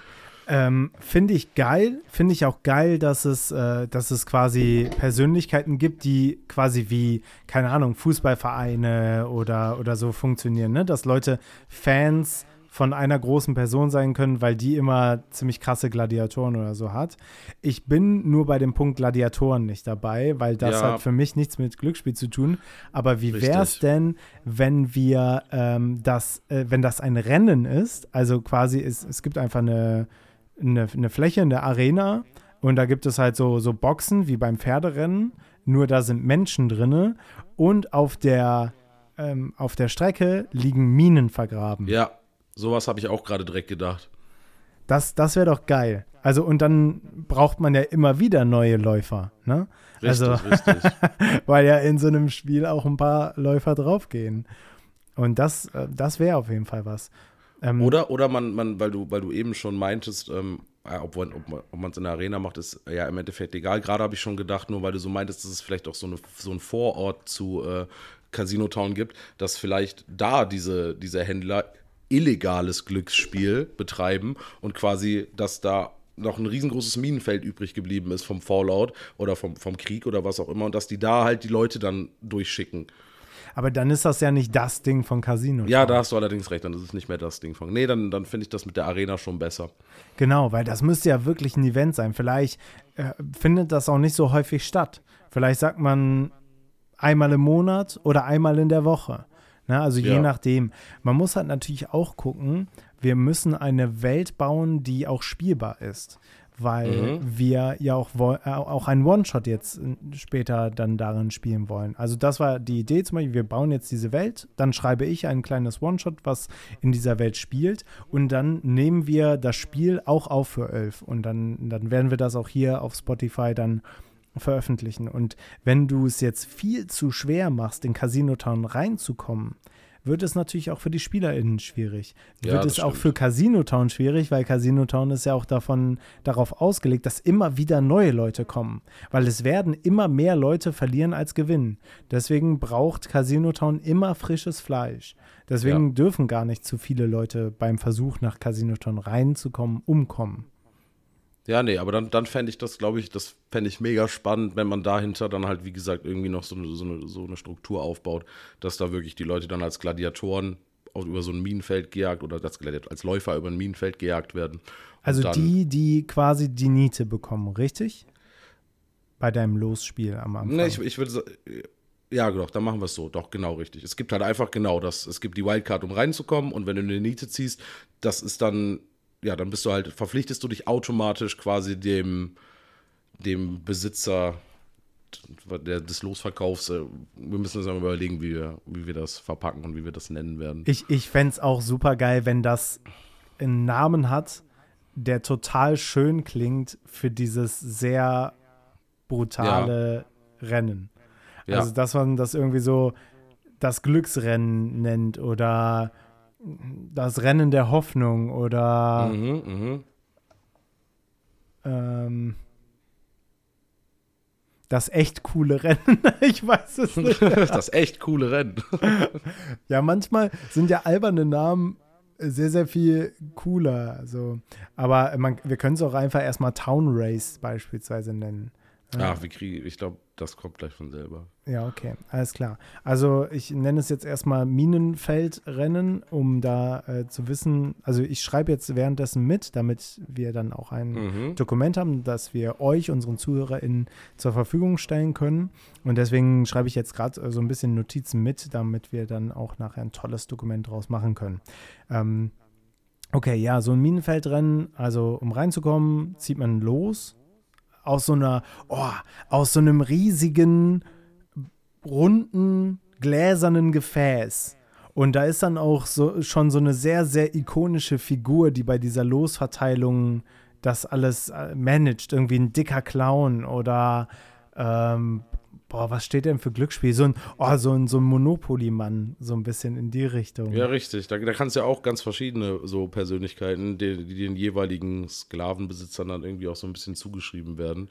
Ähm, Finde ich geil. Finde ich auch geil, dass es, äh, dass es quasi Persönlichkeiten gibt, die quasi wie, keine Ahnung, Fußballvereine oder, oder so funktionieren. Ne? Dass Leute Fans von einer großen Person sein können, weil die immer ziemlich krasse Gladiatoren oder so hat. Ich bin nur bei dem Punkt Gladiatoren nicht dabei, weil das ja. hat für mich nichts mit Glücksspiel zu tun. Aber wie wäre es denn, wenn wir ähm, das, äh, wenn das ein Rennen ist, also quasi es, es gibt einfach eine eine, eine Fläche, eine Arena und da gibt es halt so, so Boxen wie beim Pferderennen, nur da sind Menschen drinne und auf der, ähm, auf der Strecke liegen Minen vergraben. Ja, sowas habe ich auch gerade direkt gedacht. Das, das wäre doch geil. Also, und dann braucht man ja immer wieder neue Läufer, ne? Richtig, also, richtig. weil ja in so einem Spiel auch ein paar Läufer draufgehen. Und das, äh, das wäre auf jeden Fall was. Ähm, oder, oder man, man, weil du, weil du eben schon meintest, ähm, ob, ob man es in der Arena macht, ist ja im Endeffekt egal. Gerade habe ich schon gedacht, nur weil du so meintest, dass es vielleicht auch so, eine, so ein Vorort zu äh, Casino Town gibt, dass vielleicht da diese, diese Händler illegales Glücksspiel betreiben und quasi, dass da noch ein riesengroßes Minenfeld übrig geblieben ist vom Fallout oder vom, vom Krieg oder was auch immer und dass die da halt die Leute dann durchschicken. Aber dann ist das ja nicht das Ding von Casino. Ja, da hast du allerdings recht, dann ist es nicht mehr das Ding von. Nee, dann, dann finde ich das mit der Arena schon besser. Genau, weil das müsste ja wirklich ein Event sein. Vielleicht äh, findet das auch nicht so häufig statt. Vielleicht sagt man einmal im Monat oder einmal in der Woche. Ne? Also je ja. nachdem. Man muss halt natürlich auch gucken, wir müssen eine Welt bauen, die auch spielbar ist weil mhm. wir ja auch, äh, auch einen One-Shot jetzt äh, später dann darin spielen wollen. Also das war die Idee zum Beispiel, wir bauen jetzt diese Welt, dann schreibe ich ein kleines One-Shot, was in dieser Welt spielt und dann nehmen wir das Spiel auch auf für elf und dann, dann werden wir das auch hier auf Spotify dann veröffentlichen. Und wenn du es jetzt viel zu schwer machst, in Casino Town reinzukommen, wird es natürlich auch für die SpielerInnen schwierig. Ja, wird es stimmt. auch für Casino Town schwierig, weil Casino Town ist ja auch davon darauf ausgelegt, dass immer wieder neue Leute kommen. Weil es werden immer mehr Leute verlieren als gewinnen. Deswegen braucht Casino Town immer frisches Fleisch. Deswegen ja. dürfen gar nicht zu viele Leute beim Versuch nach Casino Town reinzukommen, umkommen. Ja, nee, aber dann, dann fände ich das, glaube ich, das fände ich mega spannend, wenn man dahinter dann halt, wie gesagt, irgendwie noch so eine, so, eine, so eine Struktur aufbaut, dass da wirklich die Leute dann als Gladiatoren über so ein Minenfeld gejagt oder als, als Läufer über ein Minenfeld gejagt werden. Also dann, die, die quasi die Niete bekommen, richtig? Bei deinem Losspiel am Anfang. Nee, ich, ich würde sagen, ja, doch, dann machen wir es so. Doch, genau richtig. Es gibt halt einfach genau das. Es gibt die Wildcard, um reinzukommen und wenn du eine Niete ziehst, das ist dann ja, dann bist du halt, verpflichtest du dich automatisch quasi dem, dem Besitzer der, des Losverkaufs. Äh, wir müssen uns mal überlegen, wie wir, wie wir das verpacken und wie wir das nennen werden. Ich, ich fände es auch super geil, wenn das einen Namen hat, der total schön klingt für dieses sehr brutale ja. Rennen. Ja. Also, dass man das irgendwie so das Glücksrennen nennt oder das Rennen der Hoffnung oder mhm, mh. ähm, das echt coole Rennen. ich weiß es nicht. das echt coole Rennen. ja, manchmal sind ja alberne Namen sehr, sehr viel cooler. Also, aber man, wir können es auch einfach erstmal Town Race beispielsweise nennen. Ach, wir kriegen, ich glaube, das kommt gleich von selber. Ja, okay, alles klar. Also ich nenne es jetzt erstmal Minenfeldrennen, um da äh, zu wissen, also ich schreibe jetzt währenddessen mit, damit wir dann auch ein Mhm. Dokument haben, das wir euch, unseren ZuhörerInnen, zur Verfügung stellen können. Und deswegen schreibe ich jetzt gerade äh, so ein bisschen Notizen mit, damit wir dann auch nachher ein tolles Dokument draus machen können. Ähm, okay, ja, so ein Minenfeldrennen, also um reinzukommen, zieht man los aus so einer, oh, aus so einem riesigen, runden, gläsernen Gefäß. Und da ist dann auch so, schon so eine sehr, sehr ikonische Figur, die bei dieser Losverteilung das alles äh, managt. Irgendwie ein dicker Clown oder, ähm, boah, was steht denn für Glücksspiel? So ein, oh, so ein, so ein Monopoly-Mann, so ein bisschen in die Richtung. Ja, richtig. Da, da kannst du ja auch ganz verschiedene so Persönlichkeiten, die, die den jeweiligen Sklavenbesitzern dann irgendwie auch so ein bisschen zugeschrieben werden.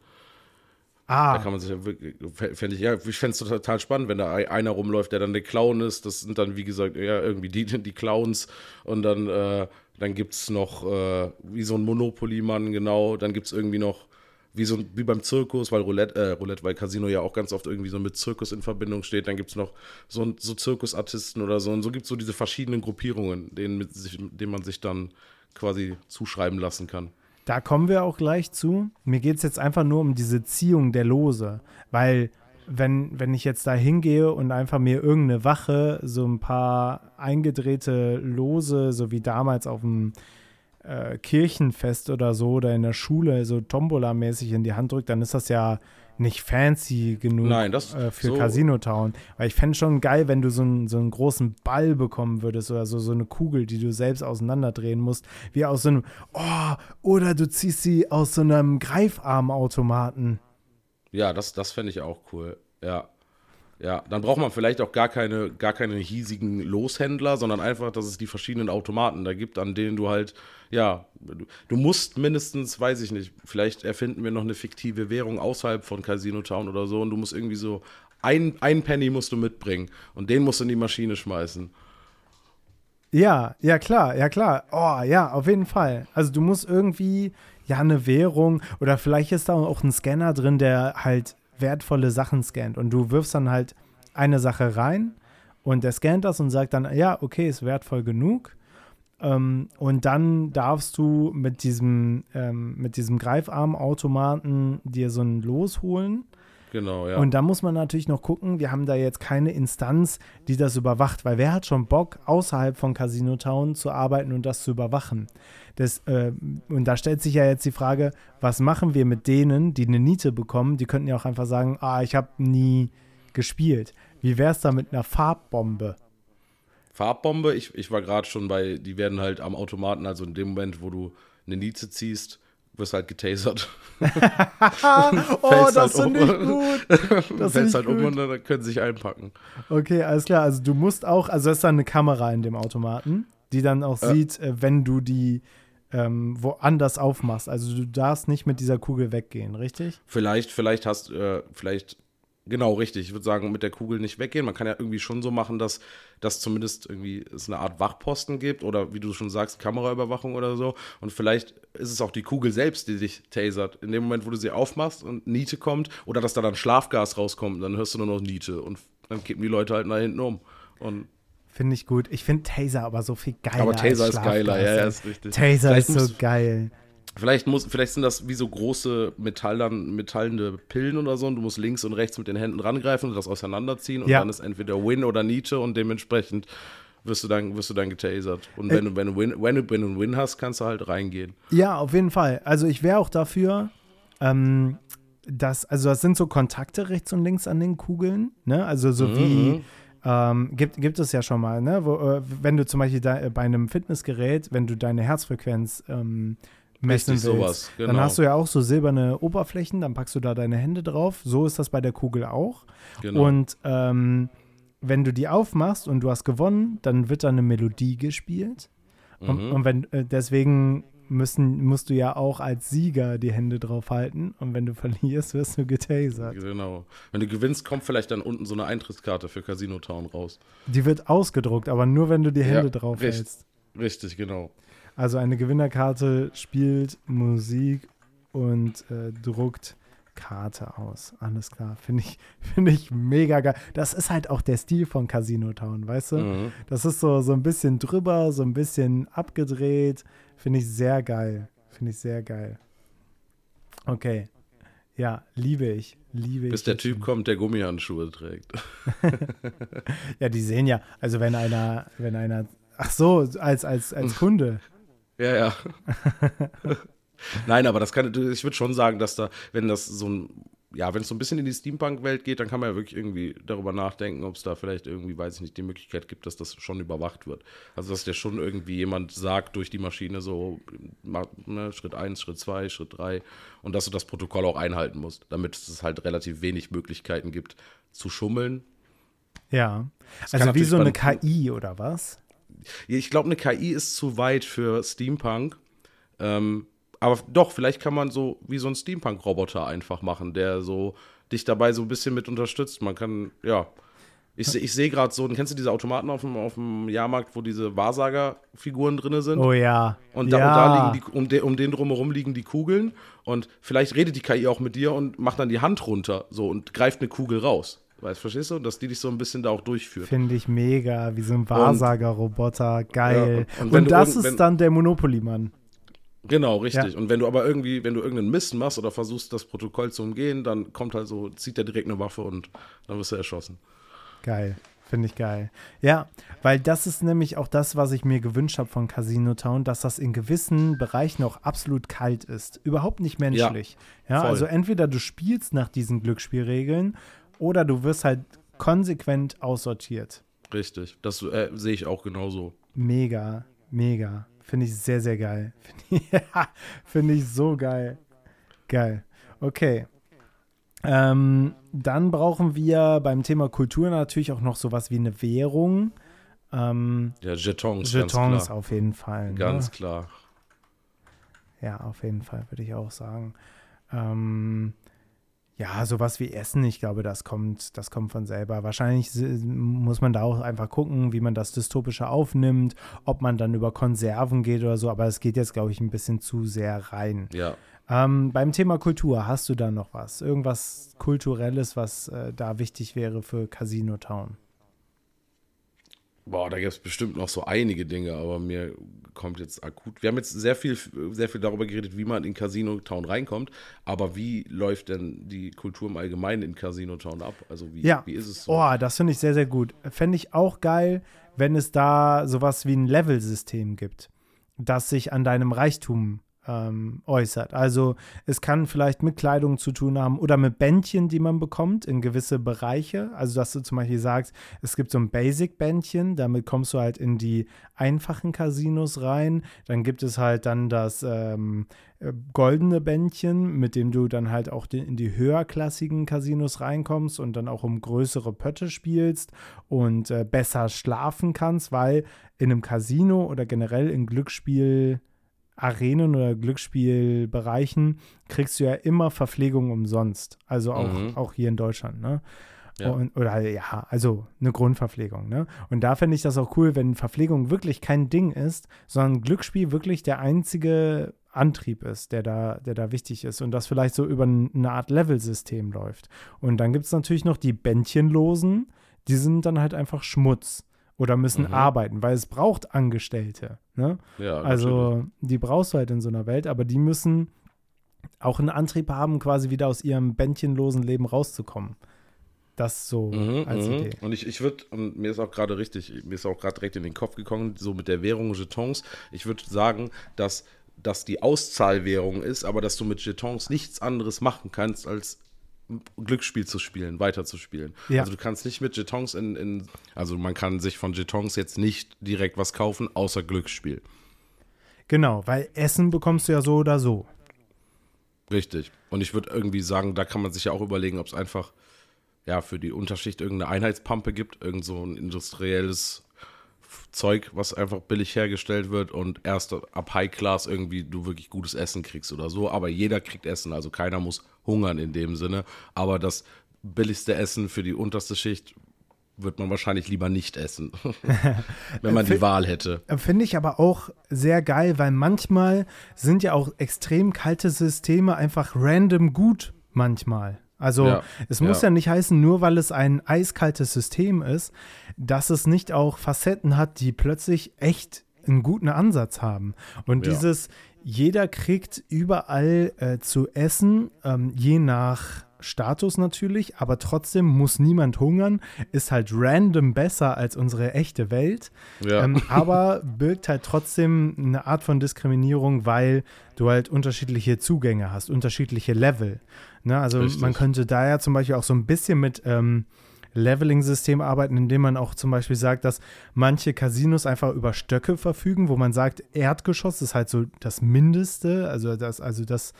Da ah, kann man sich ja wirklich, fände ich, ja, ich fände es total spannend, wenn da ei- einer rumläuft, der dann der Clown ist. Das sind dann, wie gesagt, ja, irgendwie die, die Clowns. Und dann, äh, dann gibt es noch, äh, wie so ein Monopoly-Mann, genau. Dann gibt es irgendwie noch, wie so wie beim Zirkus, weil Roulette, äh, Roulette, weil Casino ja auch ganz oft irgendwie so mit Zirkus in Verbindung steht. Dann gibt es noch so, so Zirkusartisten oder so. Und so gibt es so diese verschiedenen Gruppierungen, denen, mit sich, denen man sich dann quasi zuschreiben lassen kann. Da kommen wir auch gleich zu. Mir geht es jetzt einfach nur um diese Ziehung der Lose, weil wenn, wenn ich jetzt da hingehe und einfach mir irgendeine Wache so ein paar eingedrehte Lose, so wie damals auf dem äh, Kirchenfest oder so oder in der Schule so Tombola-mäßig in die Hand drückt, dann ist das ja nicht fancy genug Nein, das- äh, für so- Casino Town. Weil ich fände schon geil, wenn du so einen, so einen großen Ball bekommen würdest oder so, so eine Kugel, die du selbst auseinanderdrehen musst, wie aus so einem, oh, oder du ziehst sie aus so einem Greifarmautomaten. Ja, das, das fände ich auch cool. Ja. Ja, dann braucht man vielleicht auch gar keine, gar keine hiesigen Loshändler, sondern einfach, dass es die verschiedenen Automaten da gibt, an denen du halt, ja, du, musst mindestens, weiß ich nicht, vielleicht erfinden wir noch eine fiktive Währung außerhalb von Casino Town oder so und du musst irgendwie so, ein, ein Penny musst du mitbringen und den musst du in die Maschine schmeißen. Ja, ja klar, ja klar. Oh, ja, auf jeden Fall. Also du musst irgendwie, ja, eine Währung oder vielleicht ist da auch ein Scanner drin, der halt wertvolle Sachen scannt und du wirfst dann halt eine Sache rein und der scannt das und sagt dann, ja, okay, ist wertvoll genug. Ähm, und dann darfst du mit diesem, ähm, mit diesem Greifarmautomaten dir so ein Los holen. Genau, ja. Und da muss man natürlich noch gucken, wir haben da jetzt keine Instanz, die das überwacht, weil wer hat schon Bock, außerhalb von Casino Town zu arbeiten und das zu überwachen? Das, äh, und da stellt sich ja jetzt die Frage, was machen wir mit denen, die eine Niete bekommen? Die könnten ja auch einfach sagen, ah, ich habe nie gespielt. Wie wäre es da mit einer Farbbombe? Farbbombe, ich, ich war gerade schon bei, die werden halt am Automaten, also in dem Moment, wo du eine Niete ziehst, wirst halt getasert. oh, das halt finde um. ich gut. Das Fällst halt ich um gut. und dann können sie sich einpacken. Okay, alles klar. Also du musst auch, also es ist da eine Kamera in dem Automaten, die dann auch Ja. sieht, äh, wenn du die ähm, woanders aufmachst. Also du darfst nicht mit dieser Kugel weggehen, richtig? Vielleicht, vielleicht hast, äh, vielleicht, genau richtig. Ich würde sagen, mit der Kugel nicht weggehen. Man kann ja irgendwie schon so machen, dass, dass zumindest irgendwie es eine Art Wachposten gibt oder wie du schon sagst, Kameraüberwachung oder so. Und vielleicht ist es auch die Kugel selbst, die dich tasert. In dem Moment, wo du sie aufmachst und Niete kommt oder dass da dann Schlafgas rauskommt, dann hörst du nur noch Niete und dann kippen die Leute halt nach hinten um. Und, Finde ich gut. Ich finde Taser aber so viel geiler. aber Taser als ist geiler, ja, ja, ist richtig. Taser Vielleicht ist so geil. Vielleicht, muss, vielleicht sind das wie so große Metallern, metallende Pillen oder so und du musst links und rechts mit den Händen rangreifen und das auseinanderziehen und Ja. dann ist entweder Win oder Niete und dementsprechend wirst du dann, wirst du dann getasert. Und Äh, wenn, du, wenn, du Win, wenn, du, du einen Win hast, kannst du halt reingehen. Ja, auf jeden Fall. Also ich wäre auch dafür, ähm, dass, also das sind so Kontakte rechts und links an den Kugeln, ne? Also so Mhm, wie, mhm. ähm, gibt, gibt es ja schon mal, ne? Wo, äh, wenn du zum Beispiel da, bei einem Fitnessgerät, wenn du deine Herzfrequenz ähm, messen Richtig, willst, sowas, dann genau. hast du ja auch so silberne Oberflächen, dann packst du da deine Hände drauf. So ist das bei der Kugel auch. Genau. Und ähm, wenn du die aufmachst und du hast gewonnen, dann wird da eine Melodie gespielt. Und, Mhm. und wenn äh, deswegen müssen, musst du ja auch als Sieger die Hände drauf halten. Und wenn du verlierst, wirst du getasert. Genau. Wenn du gewinnst, kommt vielleicht dann unten so eine Eintrittskarte für Casino Town raus. Die wird ausgedruckt, aber nur wenn du die Hände Ja, drauf richtig. hältst. Richtig, genau. Also eine Gewinnerkarte spielt Musik und äh, druckt Karte aus. Alles klar. Finde ich, find ich mega geil. Das ist halt auch der Stil von Casino Town, weißt du? Mhm. Das ist so, so ein bisschen drüber, so ein bisschen abgedreht. Finde ich sehr geil. Finde ich sehr geil. Okay. Ja, liebe ich. Liebe Bis ich der Typ schon. kommt, der Gummihandschuhe trägt. ja, die sehen ja, also wenn einer, wenn einer, ach so, als, als, als Kunde. Ja, ja. Nein, aber das kann, ich würde schon sagen, dass da, wenn das so ein, ja, wenn es so ein bisschen in die Steampunk-Welt geht, dann kann man ja wirklich irgendwie darüber nachdenken, ob es da vielleicht irgendwie, weiß ich nicht, die Möglichkeit gibt, dass das schon überwacht wird. Also, dass der schon irgendwie jemand sagt durch die Maschine so, ne, Schritt 1, Schritt 2, Schritt 3 und dass du das Protokoll auch einhalten musst, damit es halt relativ wenig Möglichkeiten gibt zu schummeln. Ja, das also wie so eine KI oder was? Ich glaube, eine KI ist zu weit für Steampunk. Ähm, aber doch, vielleicht kann man so wie so ein Steampunk-Roboter einfach machen, der so dich dabei so ein bisschen mit unterstützt. Man kann, ja. Ich, ich sehe gerade so, kennst du diese Automaten auf dem, auf dem Jahrmarkt, wo diese Wahrsager-Figuren drin sind? Oh ja. Und da, ja. Und da liegen die, um, de, um den drumherum liegen die Kugeln. Und vielleicht redet die KI auch mit dir und macht dann die Hand runter so und greift eine Kugel raus. Weißt, verstehst du? Dass die dich so ein bisschen da auch durchführt. Finde ich mega, wie so ein Wahrsager-Roboter. Geil. Ja, und, und, und das ist dann der Monopoly-Mann. Genau, richtig. Ja. Und wenn du aber irgendwie, wenn du irgendeinen Mist machst oder versuchst, das Protokoll zu umgehen, dann kommt halt so, zieht er direkt eine Waffe und dann wirst du erschossen. Geil. Finde ich geil. Ja, weil das ist nämlich auch das, was ich mir gewünscht habe von Casino Town, dass das in gewissen Bereichen auch absolut kalt ist. Überhaupt nicht menschlich. Ja, ja also entweder du spielst nach diesen Glücksspielregeln oder du wirst halt konsequent aussortiert. Richtig. Das äh, sehe ich auch genauso. Mega, mega. Finde ich sehr, sehr geil. Finde ich, find ich so geil. Geil. Okay. Ähm, dann brauchen wir beim Thema Kultur natürlich auch noch sowas wie eine Währung. Ähm, ja, Jetons. Jetons auf jeden Fall. Ne? Ganz klar. Ja, auf jeden Fall, würde ich auch sagen. Ähm, ja, sowas wie Essen, ich glaube, das kommt, das kommt von selber. Wahrscheinlich muss man da auch einfach gucken, wie man das Dystopische aufnimmt, ob man dann über Konserven geht oder so, aber es geht jetzt, glaube ich, ein bisschen zu sehr rein. Ja. Ähm, beim Thema Kultur, hast du da noch was? Irgendwas Kulturelles, was äh, da wichtig wäre für Casino Town? Boah, da gibt es bestimmt noch so einige Dinge, aber mir kommt jetzt akut. Wir haben jetzt sehr viel, sehr viel darüber geredet, wie man in Casino Town reinkommt, aber wie läuft denn die Kultur im Allgemeinen in Casino Town ab? Also wie, ja. wie ist es so? Oh, das finde ich sehr, sehr gut. Fände ich auch geil, wenn es da sowas wie ein Level-System gibt, das sich an deinem Reichtum ähm, äußert. Also es kann vielleicht mit Kleidung zu tun haben oder mit Bändchen, die man bekommt in gewisse Bereiche. Also dass du zum Beispiel sagst, es gibt so ein Basic-Bändchen, damit kommst du halt in die einfachen Casinos rein. Dann gibt es halt dann das ähm, äh, goldene Bändchen, mit dem du dann halt auch in die höherklassigen Casinos reinkommst und dann auch um größere Pötte spielst und äh, besser schlafen kannst, weil in einem Casino oder generell in Glücksspiel Arenen oder Glücksspielbereichen kriegst du ja immer Verpflegung umsonst. Also auch, mhm. auch hier in Deutschland, ne? Ja. Und, oder ja, also eine Grundverpflegung, ne? Und da finde ich das auch cool, wenn Verpflegung wirklich kein Ding ist, sondern Glücksspiel wirklich der einzige Antrieb ist, der da, der da wichtig ist und das vielleicht so über eine Art Level-System läuft. Und dann gibt es natürlich noch die Bändchenlosen, die sind dann halt einfach Schmutz oder müssen mhm. arbeiten, weil es braucht Angestellte. Ne? Ja, also die brauchst du halt in so einer Welt, aber die müssen auch einen Antrieb haben, quasi wieder aus ihrem bändchenlosen Leben rauszukommen. Das so mhm, als mhm. Idee. Und ich, ich würde, und mir ist auch gerade richtig, mir ist auch gerade direkt in den Kopf gekommen, so mit der Währung Jetons, ich würde sagen, dass das die Auszahlwährung ist, aber dass du mit Jetons nichts anderes machen kannst, als Glücksspiel zu spielen, weiterzuspielen. Ja. Also du kannst nicht mit Jetons in, in, also man kann sich von Jetons jetzt nicht direkt was kaufen, außer Glücksspiel. Genau, weil Essen bekommst du ja so oder so. Richtig. Und ich würde irgendwie sagen, da kann man sich ja auch überlegen, ob es einfach ja für die Unterschicht irgendeine Einheitspampe gibt, irgend so ein industrielles Zeug, was einfach billig hergestellt wird und erst ab High Class irgendwie du wirklich gutes Essen kriegst oder so. Aber jeder kriegt Essen, also keiner muss hungern in dem Sinne. Aber das billigste Essen für die unterste Schicht wird man wahrscheinlich lieber nicht essen, wenn man die Wahl hätte. Finde ich aber auch sehr geil, weil manchmal sind ja auch extrem kalte Systeme einfach random gut manchmal. Also Ja, es muss ja. ja. nicht heißen, nur weil es ein eiskaltes System ist, dass es nicht auch Facetten hat, die plötzlich echt einen guten Ansatz haben. Und Ja. dieses, jeder kriegt überall äh, zu essen, ähm, je nach Status natürlich, aber trotzdem muss niemand hungern, ist halt random besser als unsere echte Welt. Ja. Ähm, aber birgt halt trotzdem eine Art von Diskriminierung, weil du halt unterschiedliche Zugänge hast, unterschiedliche Level. Ne? Also Richtig. man könnte da ja zum Beispiel auch so ein bisschen mit ähm, Leveling-System arbeiten, indem man auch zum Beispiel sagt, dass manche Casinos einfach über Stöcke verfügen, wo man sagt, Erdgeschoss ist halt so das Mindeste, also das, also das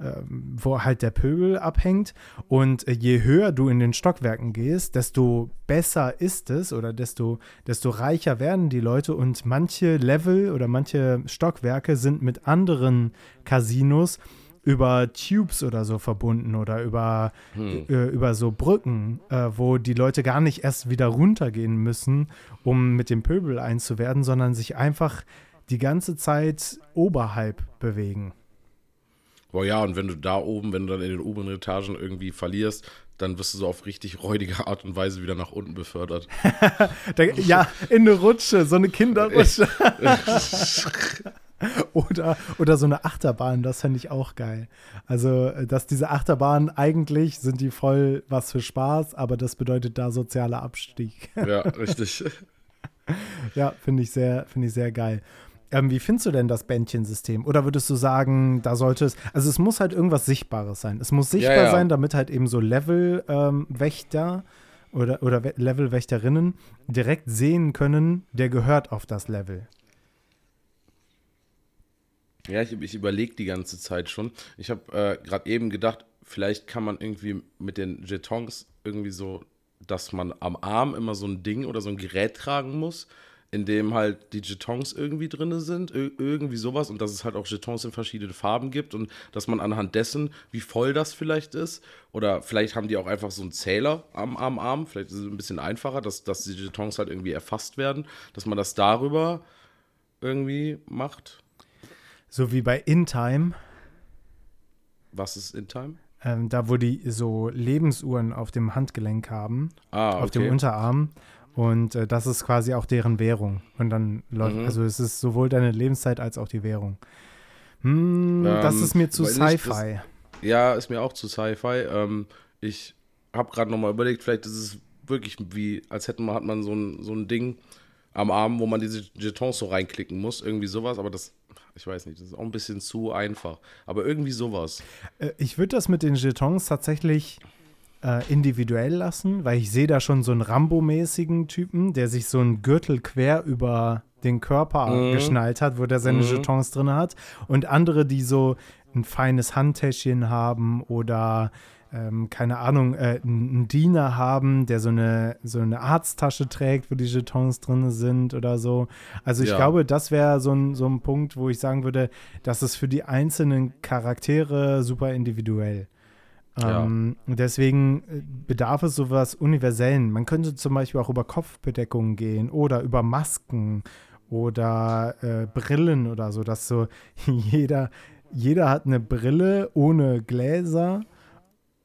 ähm, wo halt der Pöbel abhängt. Und äh, je höher du in den Stockwerken gehst, desto besser ist es oder desto, desto reicher werden die Leute. Und manche Level oder manche Stockwerke sind mit anderen Casinos über Tubes oder so verbunden oder über, Hm. äh, über so Brücken, äh, wo die Leute gar nicht erst wieder runtergehen müssen, um mit dem Pöbel einzuwerden, sondern sich einfach die ganze Zeit oberhalb bewegen. Boah, ja, und wenn du da oben, wenn du dann in den oberen Etagen irgendwie verlierst, dann wirst du so auf richtig räudige Art und Weise wieder nach unten befördert. Ja, in eine Rutsche, so eine Kinderrutsche. oder, oder so eine Achterbahn, das fände ich auch geil. Also, äh, dass diese Achterbahnen eigentlich sind die voll was für Spaß, aber das bedeutet da sozialer Abstieg. ja, richtig. ja, finde ich sehr, finde ich sehr geil. Ähm, wie findest du denn das Bändchensystem? Oder würdest du sagen, da sollte es, also es muss halt irgendwas Sichtbares sein. Es muss sichtbar ja. sein, damit halt eben so Levelwächter oder, oder We- Levelwächterinnen direkt sehen können, der gehört auf das Level. Ja, ich, ich überlege die ganze Zeit schon. Ich habe äh, gerade eben gedacht, vielleicht kann man irgendwie mit den Jetons irgendwie so, dass man am Arm immer so ein Ding oder so ein Gerät tragen muss, in dem halt die Jetons irgendwie drin sind, ir- irgendwie sowas und dass es halt auch Jetons in verschiedene Farben gibt und dass man anhand dessen, wie voll das vielleicht ist, oder vielleicht haben die auch einfach so einen Zähler am, am Arm, vielleicht ist es ein bisschen einfacher, dass, dass die Jetons halt irgendwie erfasst werden, dass man das darüber irgendwie macht. So wie bei InTime, Was ist in Time? ähm, da wo die so Lebensuhren auf dem Handgelenk haben, Ah, auf dem okay. Unterarm. Und äh, das ist quasi auch deren Währung. Und dann läuft, Mhm. also es ist sowohl deine Lebenszeit als auch die Währung. Hm, das Ähm, ist mir zu Sci-Fi. Ja, ist mir auch zu Sci-Fi. Ähm, ich habe gerade nochmal überlegt, vielleicht ist es wirklich wie, als hätte man, hat man so ein, so ein Ding am Arm, wo man diese Jetons so reinklicken muss. Irgendwie sowas, aber das, ich weiß nicht, das ist auch ein bisschen zu einfach. Aber irgendwie sowas. Äh, Ich würde das mit den Jetons tatsächlich äh, individuell lassen, weil ich sehe da schon so einen Rambo-mäßigen Typen, der sich so einen Gürtel quer über den Körper Mhm. geschnallt hat, wo der seine Mhm. Jetons drin hat. Und andere, die so ein feines Handtäschchen haben oder ähm, keine Ahnung, äh, einen Diener haben, der so eine, so eine Arzttasche trägt, wo die Jetons drin sind oder so. Also ich Ja. glaube, das wäre so ein, so ein Punkt, wo ich sagen würde, das ist für die einzelnen Charaktere super individuell. Ja. Ähm, und deswegen äh, bedarf es sowas Universellen. Man könnte zum Beispiel auch über Kopfbedeckungen gehen oder über Masken oder äh, Brillen oder so, dass so jeder, jeder hat eine Brille ohne Gläser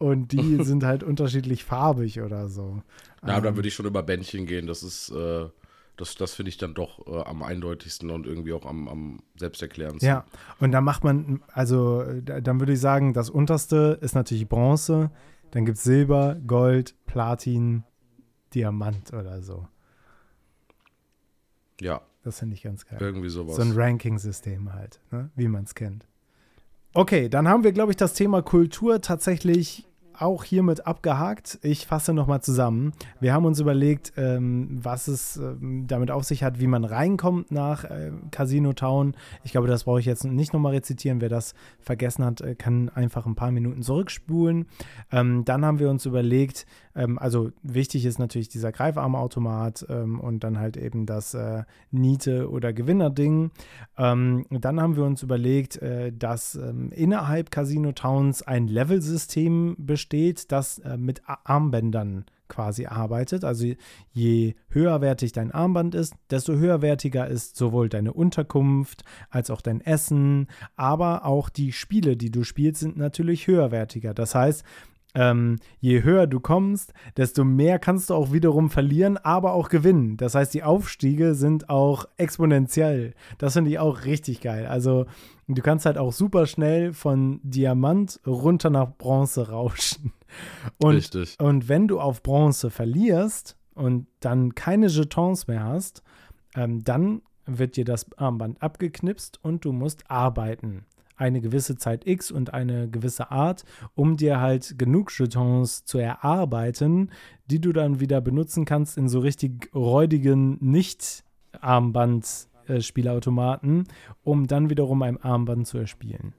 und die sind halt unterschiedlich farbig oder so. Ja, da Ähm, würde ich schon über Bändchen gehen. Das ist, äh, das, das finde ich dann doch äh, am eindeutigsten und irgendwie auch am, am selbsterklärendsten. Ja, und dann macht man, also da- dann würde ich sagen, das unterste ist natürlich Bronze, dann gibt es Silber, Gold, Platin, Diamant oder so. Ja, Das finde ich ganz geil. irgendwie sowas. So ein Ranking-System halt, ne? wie man es kennt. Okay, dann haben wir, glaube ich, das Thema Kultur tatsächlich auch hiermit abgehakt. Ich fasse nochmal zusammen. Wir haben uns überlegt, ähm, was es ähm, damit auf sich hat, wie man reinkommt nach äh, Casino Town. Ich glaube, das brauche ich jetzt nicht nochmal rezitieren. Wer das vergessen hat, äh, kann einfach ein paar Minuten zurückspulen. Ähm, dann haben wir uns überlegt, ähm, also wichtig ist natürlich dieser Greifarmautomat ähm, und dann halt eben das äh, Niete- oder Gewinner-Ding. Ähm, dann haben wir uns überlegt, äh, dass ähm, innerhalb Casino Towns ein Level-System besteht, das äh, mit Armbändern quasi arbeitet. Also je höherwertig dein Armband ist, desto höherwertiger ist sowohl deine Unterkunft als auch dein Essen, aber auch die Spiele, die du spielst, sind natürlich höherwertiger. Das heißt, ähm, je höher du kommst, desto mehr kannst du auch wiederum verlieren, aber auch gewinnen. Das heißt, die Aufstiege sind auch exponentiell. Das finde ich auch richtig geil. Also du kannst halt auch super schnell von Diamant runter nach Bronze rauschen. Und, richtig. Und wenn du auf Bronze verlierst und dann keine Jetons mehr hast, ähm, dann wird dir das Armband abgeknipst und du musst arbeiten eine gewisse Zeit X und eine gewisse Art, um dir halt genug Jetons zu erarbeiten, die du dann wieder benutzen kannst in so richtig räudigen Nicht-Armband-Spielautomaten, um dann wiederum ein Armband zu erspielen.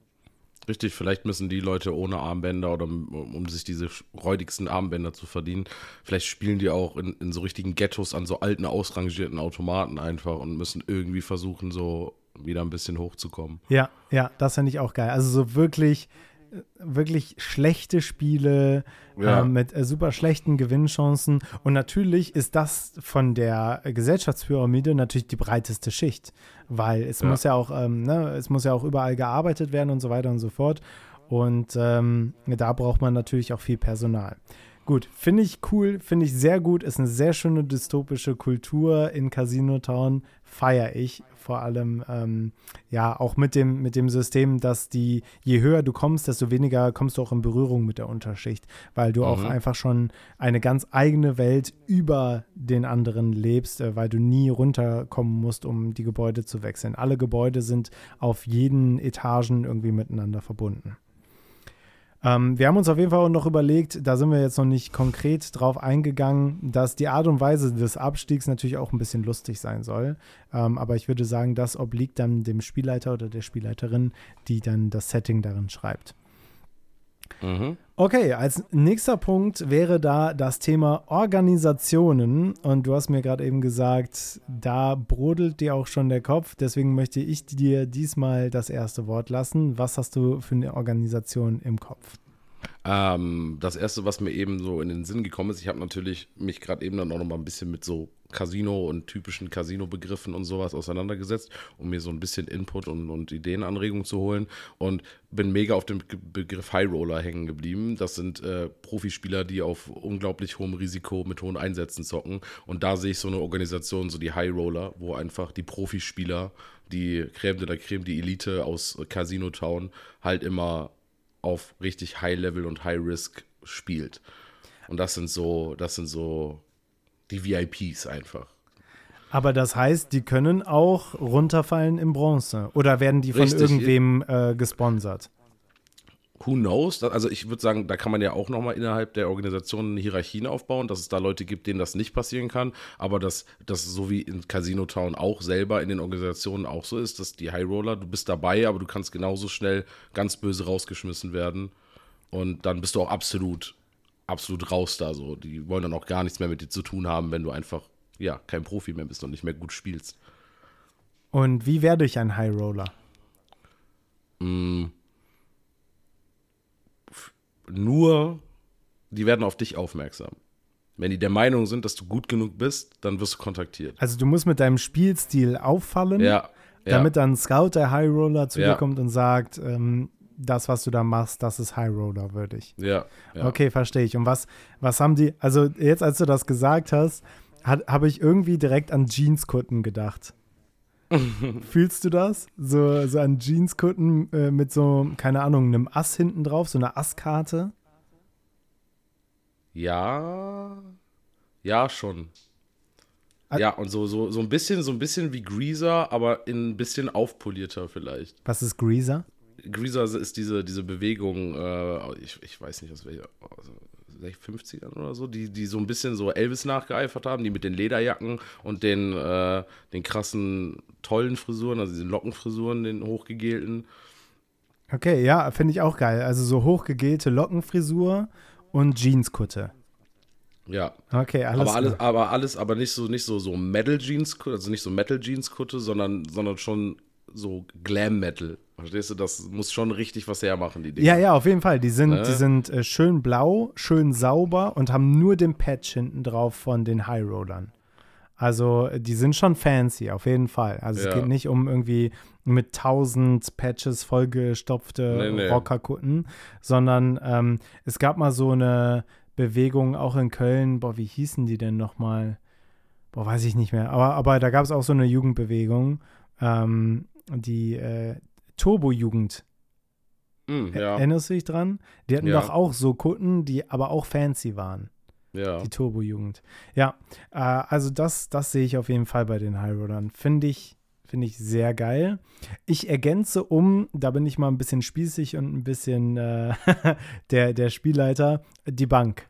Richtig, vielleicht müssen die Leute ohne Armbänder oder um, um sich diese räudigsten Armbänder zu verdienen, vielleicht spielen die auch in, in so richtigen Ghettos an so alten, ausrangierten Automaten einfach und müssen irgendwie versuchen, so wieder ein bisschen hochzukommen. Ja, ja, das fände ich auch geil. Also so wirklich, wirklich schlechte Spiele ja. äh, mit äh, super schlechten Gewinnchancen. Und natürlich ist das von der Gesellschaftspyramide natürlich die breiteste Schicht, weil es ja. muss ja auch, ähm, ne, es muss ja auch überall gearbeitet werden und so weiter und so fort. Und ähm, da braucht man natürlich auch viel Personal. Gut, finde ich cool, finde ich sehr gut, ist eine sehr schöne dystopische Kultur in Casino Town, feiere ich vor allem, ähm, ja, auch mit dem, mit dem System, dass die, je höher du kommst, desto weniger kommst du auch in Berührung mit der Unterschicht, weil du mhm. auch einfach schon eine ganz eigene Welt über den anderen lebst, äh, weil du nie runterkommen musst, um die Gebäude zu wechseln. Alle Gebäude sind auf jeden Etagen irgendwie miteinander verbunden. Ähm, wir haben uns auf jeden Fall auch noch überlegt, da sind wir jetzt noch nicht konkret drauf eingegangen, dass die Art und Weise des Abstiegs natürlich auch ein bisschen lustig sein soll. Ähm, aber ich würde sagen, das obliegt dann dem Spielleiter oder der Spielleiterin, die dann das Setting darin schreibt. Mhm. Okay, als nächster Punkt wäre da das Thema Organisationen. Und du hast mir gerade eben gesagt, da brodelt dir auch schon der Kopf. Deswegen möchte ich dir diesmal das erste Wort lassen. Was hast du für eine Organisation im Kopf? Ähm, das erste, was mir eben so in den Sinn gekommen ist, ich habe natürlich mich gerade eben dann auch noch mal ein bisschen mit so Casino und typischen Casino-Begriffen und sowas auseinandergesetzt, um mir so ein bisschen Input und, und Ideenanregungen zu holen und bin mega auf dem Begriff High Roller hängen geblieben. Das sind äh, Profispieler, die auf unglaublich hohem Risiko mit hohen Einsätzen zocken und da sehe ich so eine Organisation, so die High Roller, wo einfach die Profispieler, die Creme de la Creme, die Elite aus Casino Town halt immer auf richtig High Level und High Risk spielt. Und das sind so, das sind so die VIPs einfach. Aber das heißt, die können auch runterfallen im Bronze oder werden die von Richtig. irgendwem äh, gesponsert? who knows? Also ich würde sagen, da kann man ja auch nochmal innerhalb der Organisation Hierarchien aufbauen, dass es da Leute gibt, denen das nicht passieren kann, aber dass das so wie in Casino Town auch selber in den Organisationen auch so ist, dass die High Roller, du bist dabei, aber du kannst genauso schnell ganz böse rausgeschmissen werden und dann bist du auch absolut, absolut raus da so. Die wollen dann auch gar nichts mehr mit dir zu tun haben, wenn du einfach, ja, kein Profi mehr bist und nicht mehr gut spielst. Und wie werde ich ein High Roller? Mm nur, die werden auf dich aufmerksam. Wenn die der Meinung sind, dass du gut genug bist, dann wirst du kontaktiert. Also du musst mit deinem Spielstil auffallen, ja, damit dann ein Scout, der High Roller, zu ja. dir kommt und sagt, ähm, das, was du da machst, das ist High Roller würdig. Ja, ja. Okay, verstehe ich. Und was, was haben die, also jetzt, als du das gesagt hast, habe ich irgendwie direkt an Jeanskutten gedacht. Fühlst du das? So, so an Jeanskutten äh, mit so, keine Ahnung, einem Ass hinten drauf, so einer Asskarte? Ja. Ja, schon. ja, und so, so, so ein bisschen, so ein bisschen wie Greaser, aber in ein bisschen aufpolierter vielleicht. Was ist Greaser? Greaser ist diese, diese Bewegung, äh, ich, ich weiß nicht, aus welcher, also 50ern oder so, die, die so ein bisschen so Elvis nachgeeifert haben, die mit den Lederjacken und den, äh, den krassen, tollen Frisuren, also diesen Lockenfrisuren, den hochgegelten. Okay, ja, finde ich auch geil. Also so hochgegelte Lockenfrisur und Jeanskutte. Ja. Okay, alles. Aber alles, aber alles, aber nicht so, nicht so, so Metal Jeans, also nicht so Metal Jeans Kutte, sondern, sondern schon so Glam Metal, Verstehst du, das muss schon richtig was hermachen, die Dinge. Ja, ja, auf jeden Fall. Die sind, Ne? die sind äh, schön blau, schön sauber und haben nur den Patch hinten drauf von den High Rollern. Also, äh, die sind schon fancy, auf jeden Fall. Also, es Ja. geht nicht um irgendwie mit tausend Patches vollgestopfte Nee, nee. Rockerkutten, sondern ähm, es gab mal so eine Bewegung auch in Köln. Boah, wie hießen die denn nochmal? Boah, weiß ich nicht mehr. Aber, aber da gab es auch so eine Jugendbewegung, ähm, die äh, Turbo-Jugend. Hm, ja, Erinnerst du dich dran? Die hatten Ja. doch auch so Kutten, die aber auch fancy waren. ja. Die Turbo-Jugend. Ja, äh, also das, das sehe ich auf jeden Fall bei den High Rollern. Finde ich, finde ich sehr geil. Ich ergänze um, da bin ich mal ein bisschen spießig und ein bisschen äh, der, der Spielleiter, die Bank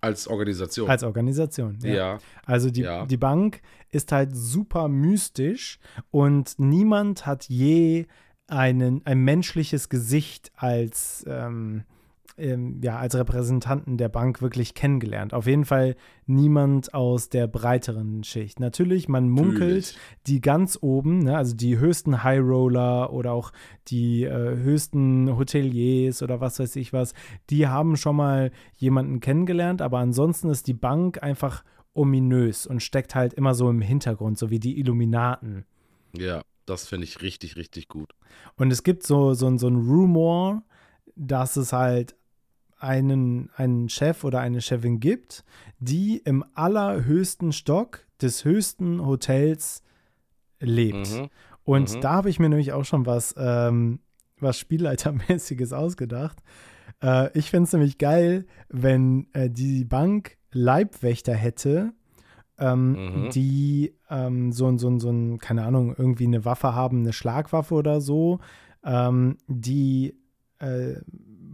Als Organisation. als Organisation. ja. Also die, Ja. die Bank ist halt super mystisch und niemand hat je einen, ein menschliches Gesicht als, ähm, ähm, ja, als Repräsentanten der Bank wirklich kennengelernt. Auf jeden Fall niemand aus der breiteren Schicht. Natürlich, man munkelt, Natürlich. die ganz oben, ne, also die höchsten High Roller oder auch die äh, höchsten Hoteliers oder was weiß ich was, die haben schon mal jemanden kennengelernt, aber ansonsten ist die Bank einfach ominös und steckt halt immer so im Hintergrund, so wie die Illuminaten. Ja, das finde ich richtig, richtig gut. Und es gibt so, so, so ein Rumor, dass es halt einen, einen Chef oder eine Chefin gibt, die im allerhöchsten Stock des höchsten Hotels lebt. Mhm. Und Mhm. da habe ich mir nämlich auch schon was, ähm, was Spielleitermäßiges ausgedacht. Äh, ich fände es nämlich geil, wenn äh, die Bank Leibwächter hätte, ähm, Mhm. die ähm, so, ein- so, ein- so ein, keine Ahnung, irgendwie eine Waffe haben, eine Schlagwaffe oder so, ähm, die äh,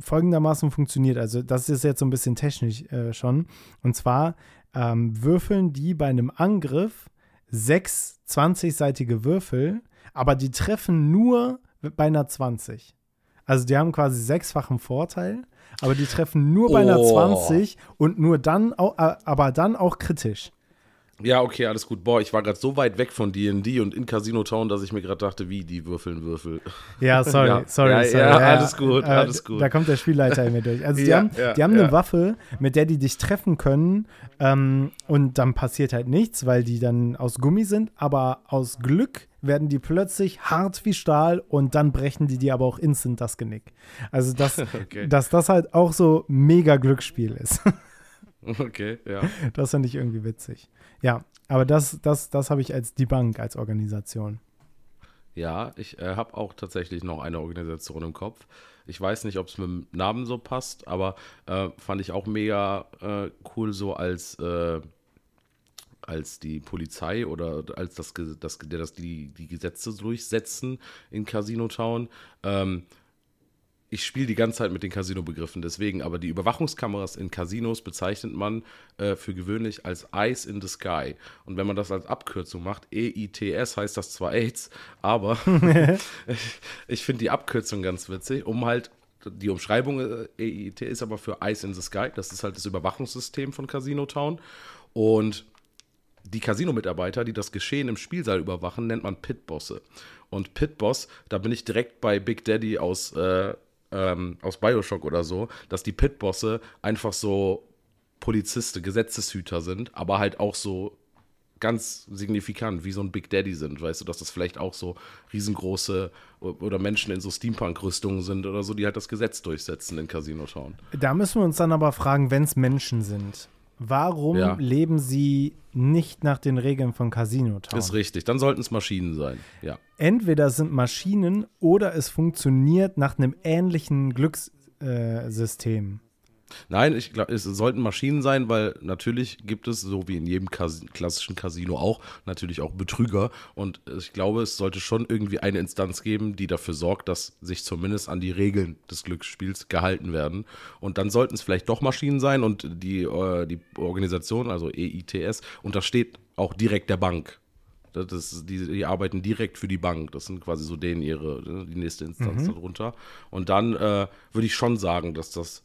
folgendermaßen funktioniert. Also, das ist jetzt so ein bisschen technisch äh, schon. Und zwar ähm, würfeln die bei einem Angriff sechs 20-seitige Würfel, aber die treffen nur bei einer 20. Also die haben quasi sechsfachen Vorteil, aber die treffen nur bei einer Oh. 20 und nur dann, auch, aber dann auch kritisch. Ja, okay, alles gut. Boah, ich war gerade so weit weg von D&D und in Casino Town, dass ich mir gerade dachte, wie, die würfeln Würfel. Ja, sorry, Ja. sorry, Ja, sorry. ja, alles gut, alles gut. Da kommt der Spielleiter in mir durch. Also die haben, die haben eine Waffe, mit der die dich treffen können ähm, und dann passiert halt nichts, weil die dann aus Gummi sind, aber aus Glück werden die plötzlich hart wie Stahl und dann brechen die dir aber auch instant das Genick. Also dass, Okay. dass das halt auch so mega Glücksspiel ist. Okay, ja. Das finde ich irgendwie witzig. Ja, aber das, das, das habe ich als die Bank, als Organisation. Ja, ich äh, habe auch tatsächlich noch eine Organisation im Kopf. Ich weiß nicht, ob es mit dem Namen so passt, aber äh, fand ich auch mega äh, cool so als, äh, als die Polizei oder als das, das, das die, die Gesetze durchsetzen in Casino Town. Ähm, ich spiele die ganze Zeit mit den Casino-Begriffen, deswegen, aber die Überwachungskameras in Casinos bezeichnet man äh, für gewöhnlich als Eyes in the Sky. Und wenn man das als Abkürzung macht, EITS heißt das zwar AIDS, aber ich, ich finde die Abkürzung ganz witzig, um halt die Umschreibung äh, EIT ist aber für Eyes in the Sky, das ist halt das Überwachungssystem von Casino Town. Und die Casino-Mitarbeiter, die das Geschehen im Spielsaal überwachen, nennt man Pitbosse. Und Pitboss, da bin ich direkt bei Big Daddy aus, äh, ähm, aus Bioshock oder so, dass die Pitbosse einfach so Polizisten, Gesetzeshüter sind, aber halt auch so ganz signifikant, wie so ein Big Daddy sind. Weißt du, dass das vielleicht auch so riesengroße oder Menschen in so Steampunk-Rüstungen sind oder so, die halt das Gesetz durchsetzen in Casino Town. Da müssen wir uns dann aber fragen, wenn es Menschen sind, warum Ja. leben sie nicht nach den Regeln von Casino Town? Ist richtig. Dann sollten es Maschinen sein. Ja. Entweder es sind Maschinen oder es funktioniert nach einem ähnlichen Glückssystem. Nein, ich glaube, es sollten Maschinen sein, weil natürlich gibt es, so wie in jedem Kas klassischen Casino auch, natürlich auch Betrüger. Und ich glaube, es sollte schon irgendwie eine Instanz geben, die dafür sorgt, dass sich zumindest an die Regeln des Glücksspiels gehalten werden. Und dann sollten es vielleicht doch Maschinen sein und die, äh, die Organisation, also EITS, untersteht auch direkt der Bank. Das ist, die, die arbeiten direkt für die Bank. Das sind quasi so denen ihre, ne, die nächste Instanz darunter. Und dann äh, würde ich schon sagen, dass das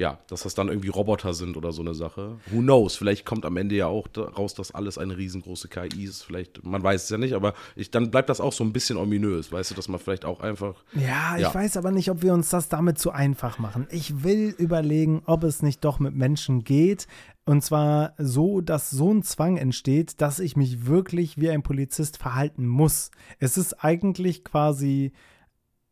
ja, dass das dann irgendwie Roboter sind oder so eine Sache. Who knows? Vielleicht kommt am Ende ja auch raus, dass alles eine riesengroße KI ist. Vielleicht, man weiß es ja nicht, aber ich, dann bleibt das auch so ein bisschen ominös, weißt du, dass man vielleicht auch einfach. Ja, ich ja. weiß aber nicht, ob wir uns das damit zu einfach machen. Ich will überlegen, ob es nicht doch mit Menschen geht. Und zwar so, dass so ein Zwang entsteht, dass ich mich wirklich wie ein Polizist verhalten muss. Es ist eigentlich quasi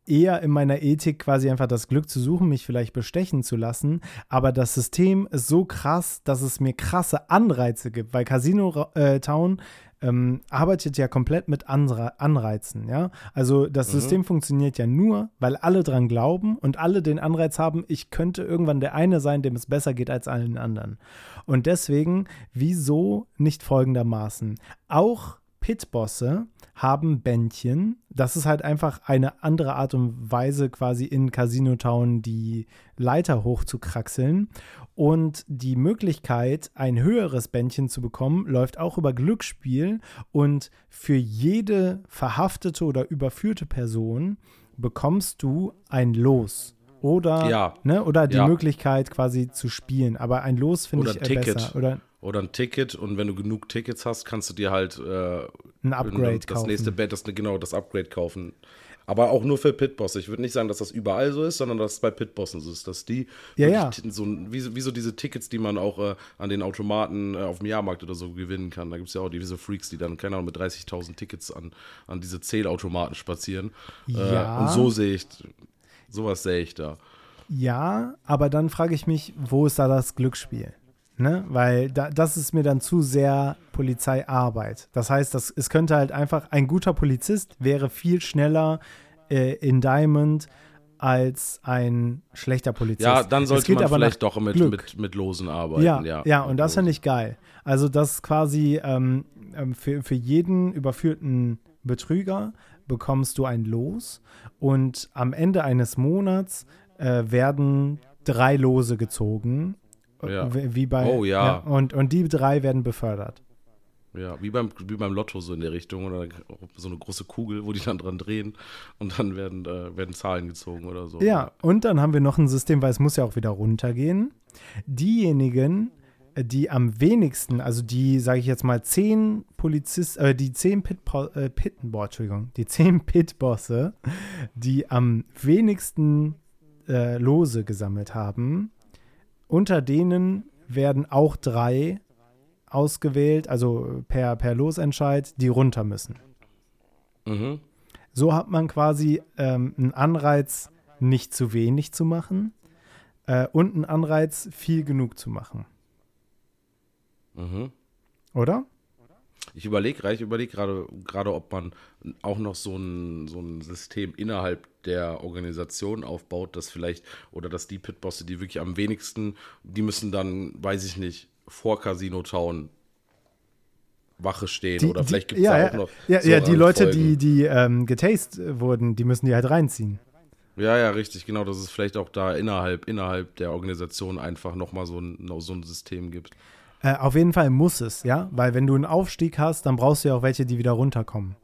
eher in meiner Ethik quasi einfach das Glück zu suchen, mich vielleicht bestechen zu lassen. Aber das System ist so krass, dass es mir krasse Anreize gibt, weil Casino äh, Town ähm, arbeitet ja komplett mit Anre Anreizen, ja. Also das mhm. System funktioniert ja nur, weil alle dran glauben und alle den Anreiz haben, ich könnte irgendwann der eine sein, dem es besser geht als allen anderen. Und deswegen, wieso nicht folgendermaßen? Auch Pitbosse haben Bändchen. Das ist halt einfach eine andere Art und Weise, quasi in Casino Town die Leiter hochzukraxeln. Und die Möglichkeit, ein höheres Bändchen zu bekommen, läuft auch über Glücksspiel. Und für jede verhaftete oder überführte Person bekommst du ein Los. Oder, ja. ne, oder die ja. Möglichkeit quasi zu spielen. Aber ein Los finde ich Ticket. besser. Oder oder ein Ticket und wenn du genug Tickets hast, kannst du dir halt äh, ein Upgrade das kaufen. nächste Bett, das genau das Upgrade kaufen. Aber auch nur für Pitboss. Ich würde nicht sagen, dass das überall so ist, sondern dass es bei Pitbossen so ist, dass die ja, ja. so wie, wie, so diese Tickets, die man auch äh, an den Automaten äh, auf dem Jahrmarkt oder so gewinnen kann. Da gibt es ja auch diese Freaks, die dann, keine Ahnung, mit 30.000 Tickets an, an diese Zählautomaten spazieren. Äh, ja. Und so sehe ich, sowas sehe ich da. Ja, aber dann frage ich mich, wo ist da das Glücksspiel? Ne? Weil da, das ist mir dann zu sehr Polizeiarbeit. Das heißt, das, es könnte halt einfach, ein guter Polizist wäre viel schneller äh, in Diamond als ein schlechter Polizist. Ja, dann sollte man vielleicht doch mit, mit, mit Losen arbeiten. Ja, ja, ja und das finde ich geil. Also, dass quasi ähm, ähm, für, für jeden überführten Betrüger bekommst du ein Los und am Ende eines Monats äh, werden drei Lose gezogen ja. Wie bei, oh ja. ja. und, und die drei werden befördert. Ja, wie beim, wie beim Lotto so in der Richtung oder so eine große Kugel, wo die dann dran drehen und dann werden, äh, werden Zahlen gezogen oder so. Ja, und dann haben wir noch ein System, weil es muss ja auch wieder runtergehen. Diejenigen, die am wenigsten, also die, sage ich jetzt mal, zehn Polizisten, äh, die zehn Pit, äh, Pit, boah, Entschuldigung, die zehn Pitbosse, die am wenigsten äh, Lose gesammelt haben, unter denen werden auch drei ausgewählt, also per, per Losentscheid, die runter müssen. Mhm. So hat man quasi ähm, einen Anreiz, nicht zu wenig zu machen äh, und einen Anreiz, viel genug zu machen. Mhm. Oder? Ich überlege ich überlege gerade, gerade, ob man auch noch so ein, so ein System innerhalb der Organisation aufbaut, dass vielleicht, oder dass die Pitbosse, die wirklich am wenigsten, die müssen dann, weiß ich nicht, vor Casino Town Wache stehen die, oder vielleicht gibt es ja, da ja, auch noch. Ja, so ja die Leute, Folgen. die, die ähm, getastet wurden, die müssen die halt reinziehen. Ja, ja, richtig, genau, dass es vielleicht auch da innerhalb, innerhalb der Organisation einfach nochmal so ein, so ein System gibt. Äh, auf jeden Fall muss es, ja, weil wenn du einen Aufstieg hast, dann brauchst du ja auch welche, die wieder runterkommen.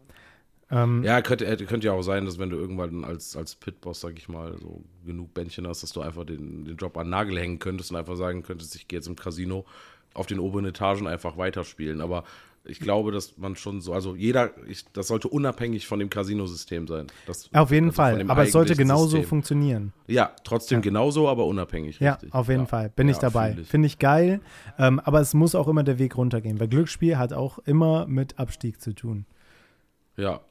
Ähm, ja, könnte, könnte ja auch sein, dass wenn du irgendwann als, als Pitboss, sag ich mal, so genug Bändchen hast, dass du einfach den, den Job an den Nagel hängen könntest und einfach sagen könntest, ich gehe jetzt im Casino auf den oberen Etagen einfach weiterspielen. Aber ich glaube, dass man schon so, also jeder, ich, das sollte unabhängig von dem Casino-System sein. Das, auf jeden also Fall, aber es sollte genauso System. funktionieren. Ja, trotzdem ja. genauso, aber unabhängig. Ja, richtig. auf jeden ja. Fall, bin ja, ich dabei. Finde ich, geil, ähm, aber es muss auch immer der Weg runtergehen, weil Glücksspiel hat auch immer mit Abstieg zu tun. Ja,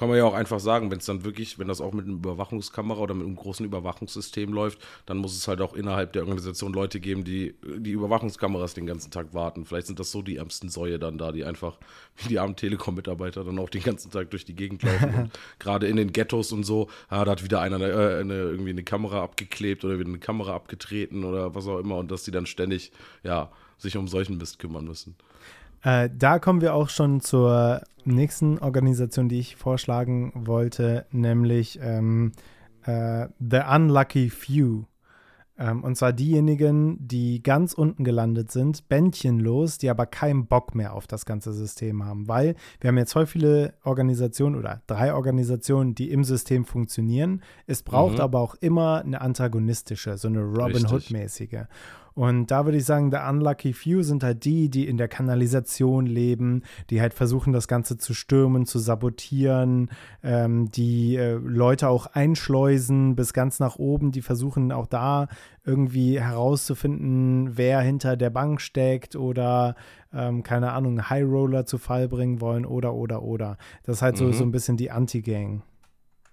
kann man ja auch einfach sagen, wenn es dann wirklich, wenn das auch mit einer Überwachungskamera oder mit einem großen Überwachungssystem läuft, dann muss es halt auch innerhalb der Organisation Leute geben, die die Überwachungskameras den ganzen Tag warten. Vielleicht sind das so die ärmsten Säue dann da, die einfach wie die armen Telekom-Mitarbeiter dann auch den ganzen Tag durch die Gegend laufen. und gerade in den Ghettos und so, ah, da hat wieder einer eine, äh, eine, irgendwie eine Kamera abgeklebt oder wieder eine Kamera abgetreten oder was auch immer und dass die dann ständig, ja, sich um solchen Mist kümmern müssen. Äh, da kommen wir auch schon zur nächsten Organisation, die ich vorschlagen wollte, nämlich ähm, äh, The Unlucky Few. Ähm, und zwar diejenigen, die ganz unten gelandet sind, bändchenlos, die aber keinen Bock mehr auf das ganze System haben. Weil wir haben jetzt voll viele Organisationen oder drei Organisationen, die im System funktionieren. Es braucht mhm. aber auch immer eine antagonistische, so eine Robin Hood-mäßige. Und da würde ich sagen, der Unlucky Few sind halt die, die in der Kanalisation leben, die halt versuchen, das Ganze zu stürmen, zu sabotieren, ähm, die äh, Leute auch einschleusen bis ganz nach oben, die versuchen auch da irgendwie herauszufinden, wer hinter der Bank steckt oder ähm, keine Ahnung, High Roller zu Fall bringen wollen oder oder oder. Das ist halt so, mhm. so ein bisschen die Anti-Gang.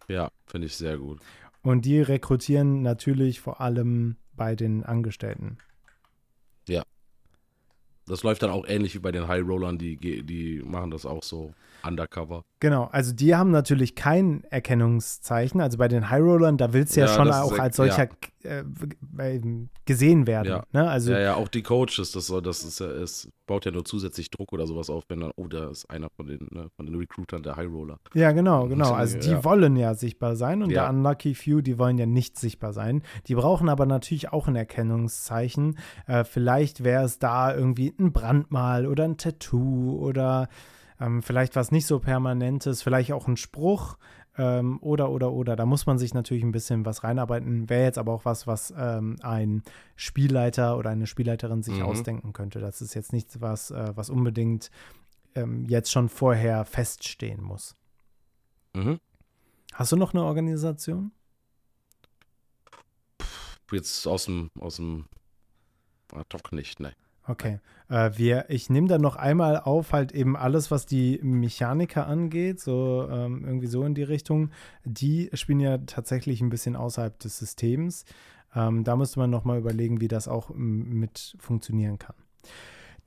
Ja, finde ich sehr gut. Und die rekrutieren natürlich vor allem bei den Angestellten. Ja. Das läuft dann auch ähnlich wie bei den High Rollern, die, die machen das auch so undercover. Genau, also die haben natürlich kein Erkennungszeichen. Also bei den High Rollern, da willst du ja, ja schon auch als solcher ja. äh, gesehen werden. Ja. Ne? Also, ja, ja, auch die Coaches, das, soll, das ist ja, es baut ja nur zusätzlich Druck oder sowas auf, wenn dann, oh, da ist einer von den, ne, von den Recruitern der High Roller. Ja, genau, genau. Also die wollen ja sichtbar sein und der Unlucky Few, die wollen ja nicht sichtbar sein. Die brauchen aber natürlich auch ein Erkennungszeichen. Äh, vielleicht wäre es da irgendwie ein Brandmal oder ein Tattoo oder ähm, vielleicht was nicht so Permanentes, vielleicht auch ein Spruch ähm, oder, oder, oder. Da muss man sich natürlich ein bisschen was reinarbeiten. Wäre jetzt aber auch was, was ähm, ein Spielleiter oder eine Spielleiterin sich mhm. ausdenken könnte. Das ist jetzt nichts, was, äh, was unbedingt ähm, jetzt schon vorher feststehen muss. Mhm. Hast du noch eine Organisation? Jetzt aus dem, aus dem ad hoc nicht, ne. Okay. Äh, wir, ich nehme dann noch einmal auf, halt eben alles, was die Mechaniker angeht, so ähm, irgendwie so in die Richtung. Die spielen ja tatsächlich ein bisschen außerhalb des Systems. Ähm, da müsste man nochmal überlegen, wie das auch mit funktionieren kann.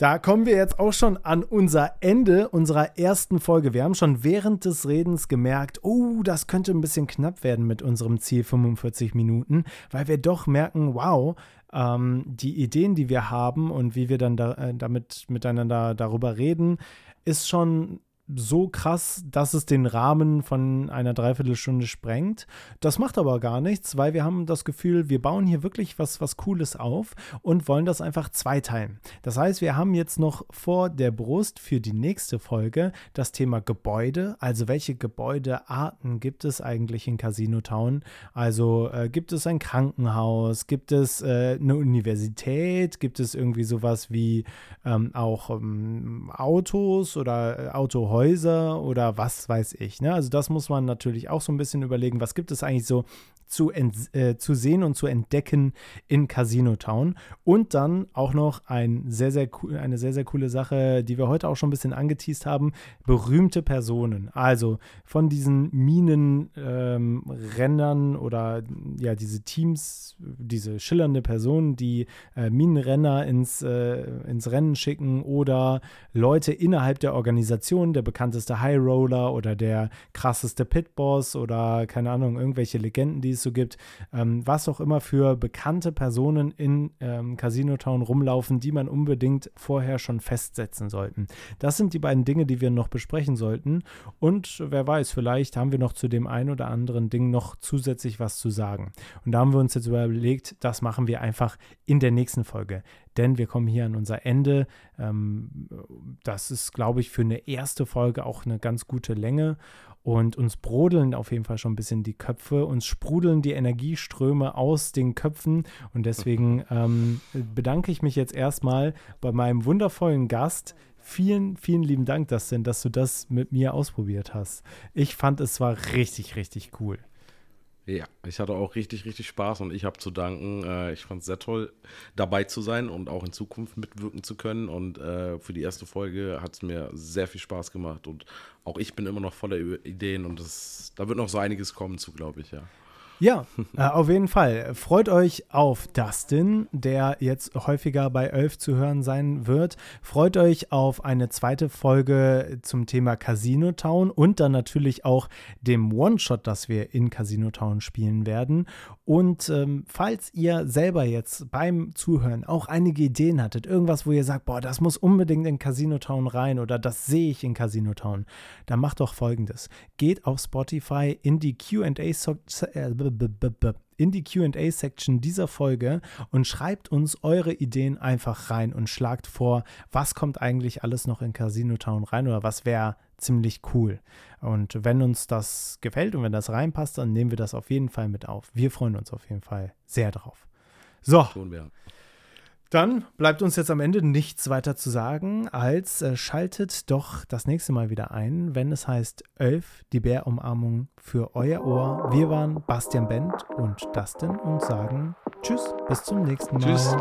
Da kommen wir jetzt auch schon an unser Ende unserer ersten Folge. Wir haben schon während des Redens gemerkt, oh, das könnte ein bisschen knapp werden mit unserem Ziel 45 Minuten, weil wir doch merken, wow, ähm, die Ideen, die wir haben und wie wir dann da, äh, damit miteinander darüber reden, ist schon so krass, dass es den Rahmen von einer Dreiviertelstunde sprengt. Das macht aber gar nichts, weil wir haben das Gefühl, wir bauen hier wirklich was, was Cooles auf und wollen das einfach zweiteilen. Das heißt, wir haben jetzt noch vor der Brust für die nächste Folge das Thema Gebäude. Also welche Gebäudearten gibt es eigentlich in Casino Town? Also äh, gibt es ein Krankenhaus? Gibt es äh, eine Universität? Gibt es irgendwie sowas wie ähm, auch ähm, Autos oder äh, Autohäuser? Häuser oder was weiß ich. Ne? Also das muss man natürlich auch so ein bisschen überlegen, was gibt es eigentlich so zu, äh, zu sehen und zu entdecken in Casino Town. Und dann auch noch ein sehr, sehr eine sehr, sehr coole Sache, die wir heute auch schon ein bisschen angeteased haben: berühmte Personen. Also von diesen Minenrändern ähm, oder ja, diese Teams, diese schillernde Personen, die äh, Minenrenner ins, äh, ins Rennen schicken oder Leute innerhalb der Organisation, der bekannteste High Roller oder der krasseste Pitboss oder keine Ahnung, irgendwelche Legenden, die es es so gibt, ähm, was auch immer für bekannte Personen in ähm, Casino Town rumlaufen, die man unbedingt vorher schon festsetzen sollten. Das sind die beiden Dinge, die wir noch besprechen sollten. Und wer weiß, vielleicht haben wir noch zu dem einen oder anderen Ding noch zusätzlich was zu sagen. Und da haben wir uns jetzt überlegt, das machen wir einfach in der nächsten Folge denn wir kommen hier an unser Ende. Ähm, das ist, glaube ich, für eine erste Folge auch eine ganz gute Länge. Und uns brodeln auf jeden Fall schon ein bisschen die Köpfe, uns sprudeln die Energieströme aus den Köpfen. Und deswegen ähm, bedanke ich mich jetzt erstmal bei meinem wundervollen Gast. Vielen, vielen lieben Dank, Dustin, dass du das mit mir ausprobiert hast. Ich fand es war richtig, richtig cool. Ja, ich hatte auch richtig, richtig Spaß und ich habe zu danken. Äh, ich fand es sehr toll, dabei zu sein und auch in Zukunft mitwirken zu können. Und äh, für die erste Folge hat es mir sehr viel Spaß gemacht und auch ich bin immer noch voller Ideen und das, da wird noch so einiges kommen zu, glaube ich, ja. Ja, äh, auf jeden Fall. Freut euch auf Dustin, der jetzt häufiger bei Elf zu hören sein wird. Freut euch auf eine zweite Folge zum Thema Casino Town und dann natürlich auch dem One-Shot, das wir in Casino Town spielen werden. Und ähm, falls ihr selber jetzt beim Zuhören auch einige Ideen hattet, irgendwas, wo ihr sagt, boah, das muss unbedingt in Casino Town rein oder das sehe ich in Casino Town, dann macht doch folgendes. Geht auf Spotify in die QA-Sektion in die QA-Section dieser Folge und schreibt uns eure Ideen einfach rein und schlagt vor, was kommt eigentlich alles noch in Casino Town rein oder was wäre ziemlich cool. Und wenn uns das gefällt und wenn das reinpasst, dann nehmen wir das auf jeden Fall mit auf. Wir freuen uns auf jeden Fall sehr drauf. So. Tun wir. Dann bleibt uns jetzt am Ende nichts weiter zu sagen, als äh, schaltet doch das nächste Mal wieder ein, wenn es heißt Elf, die Bärumarmung für euer Ohr. Wir waren Bastian Bent und Dustin und sagen Tschüss, bis zum nächsten Mal. Tschüss.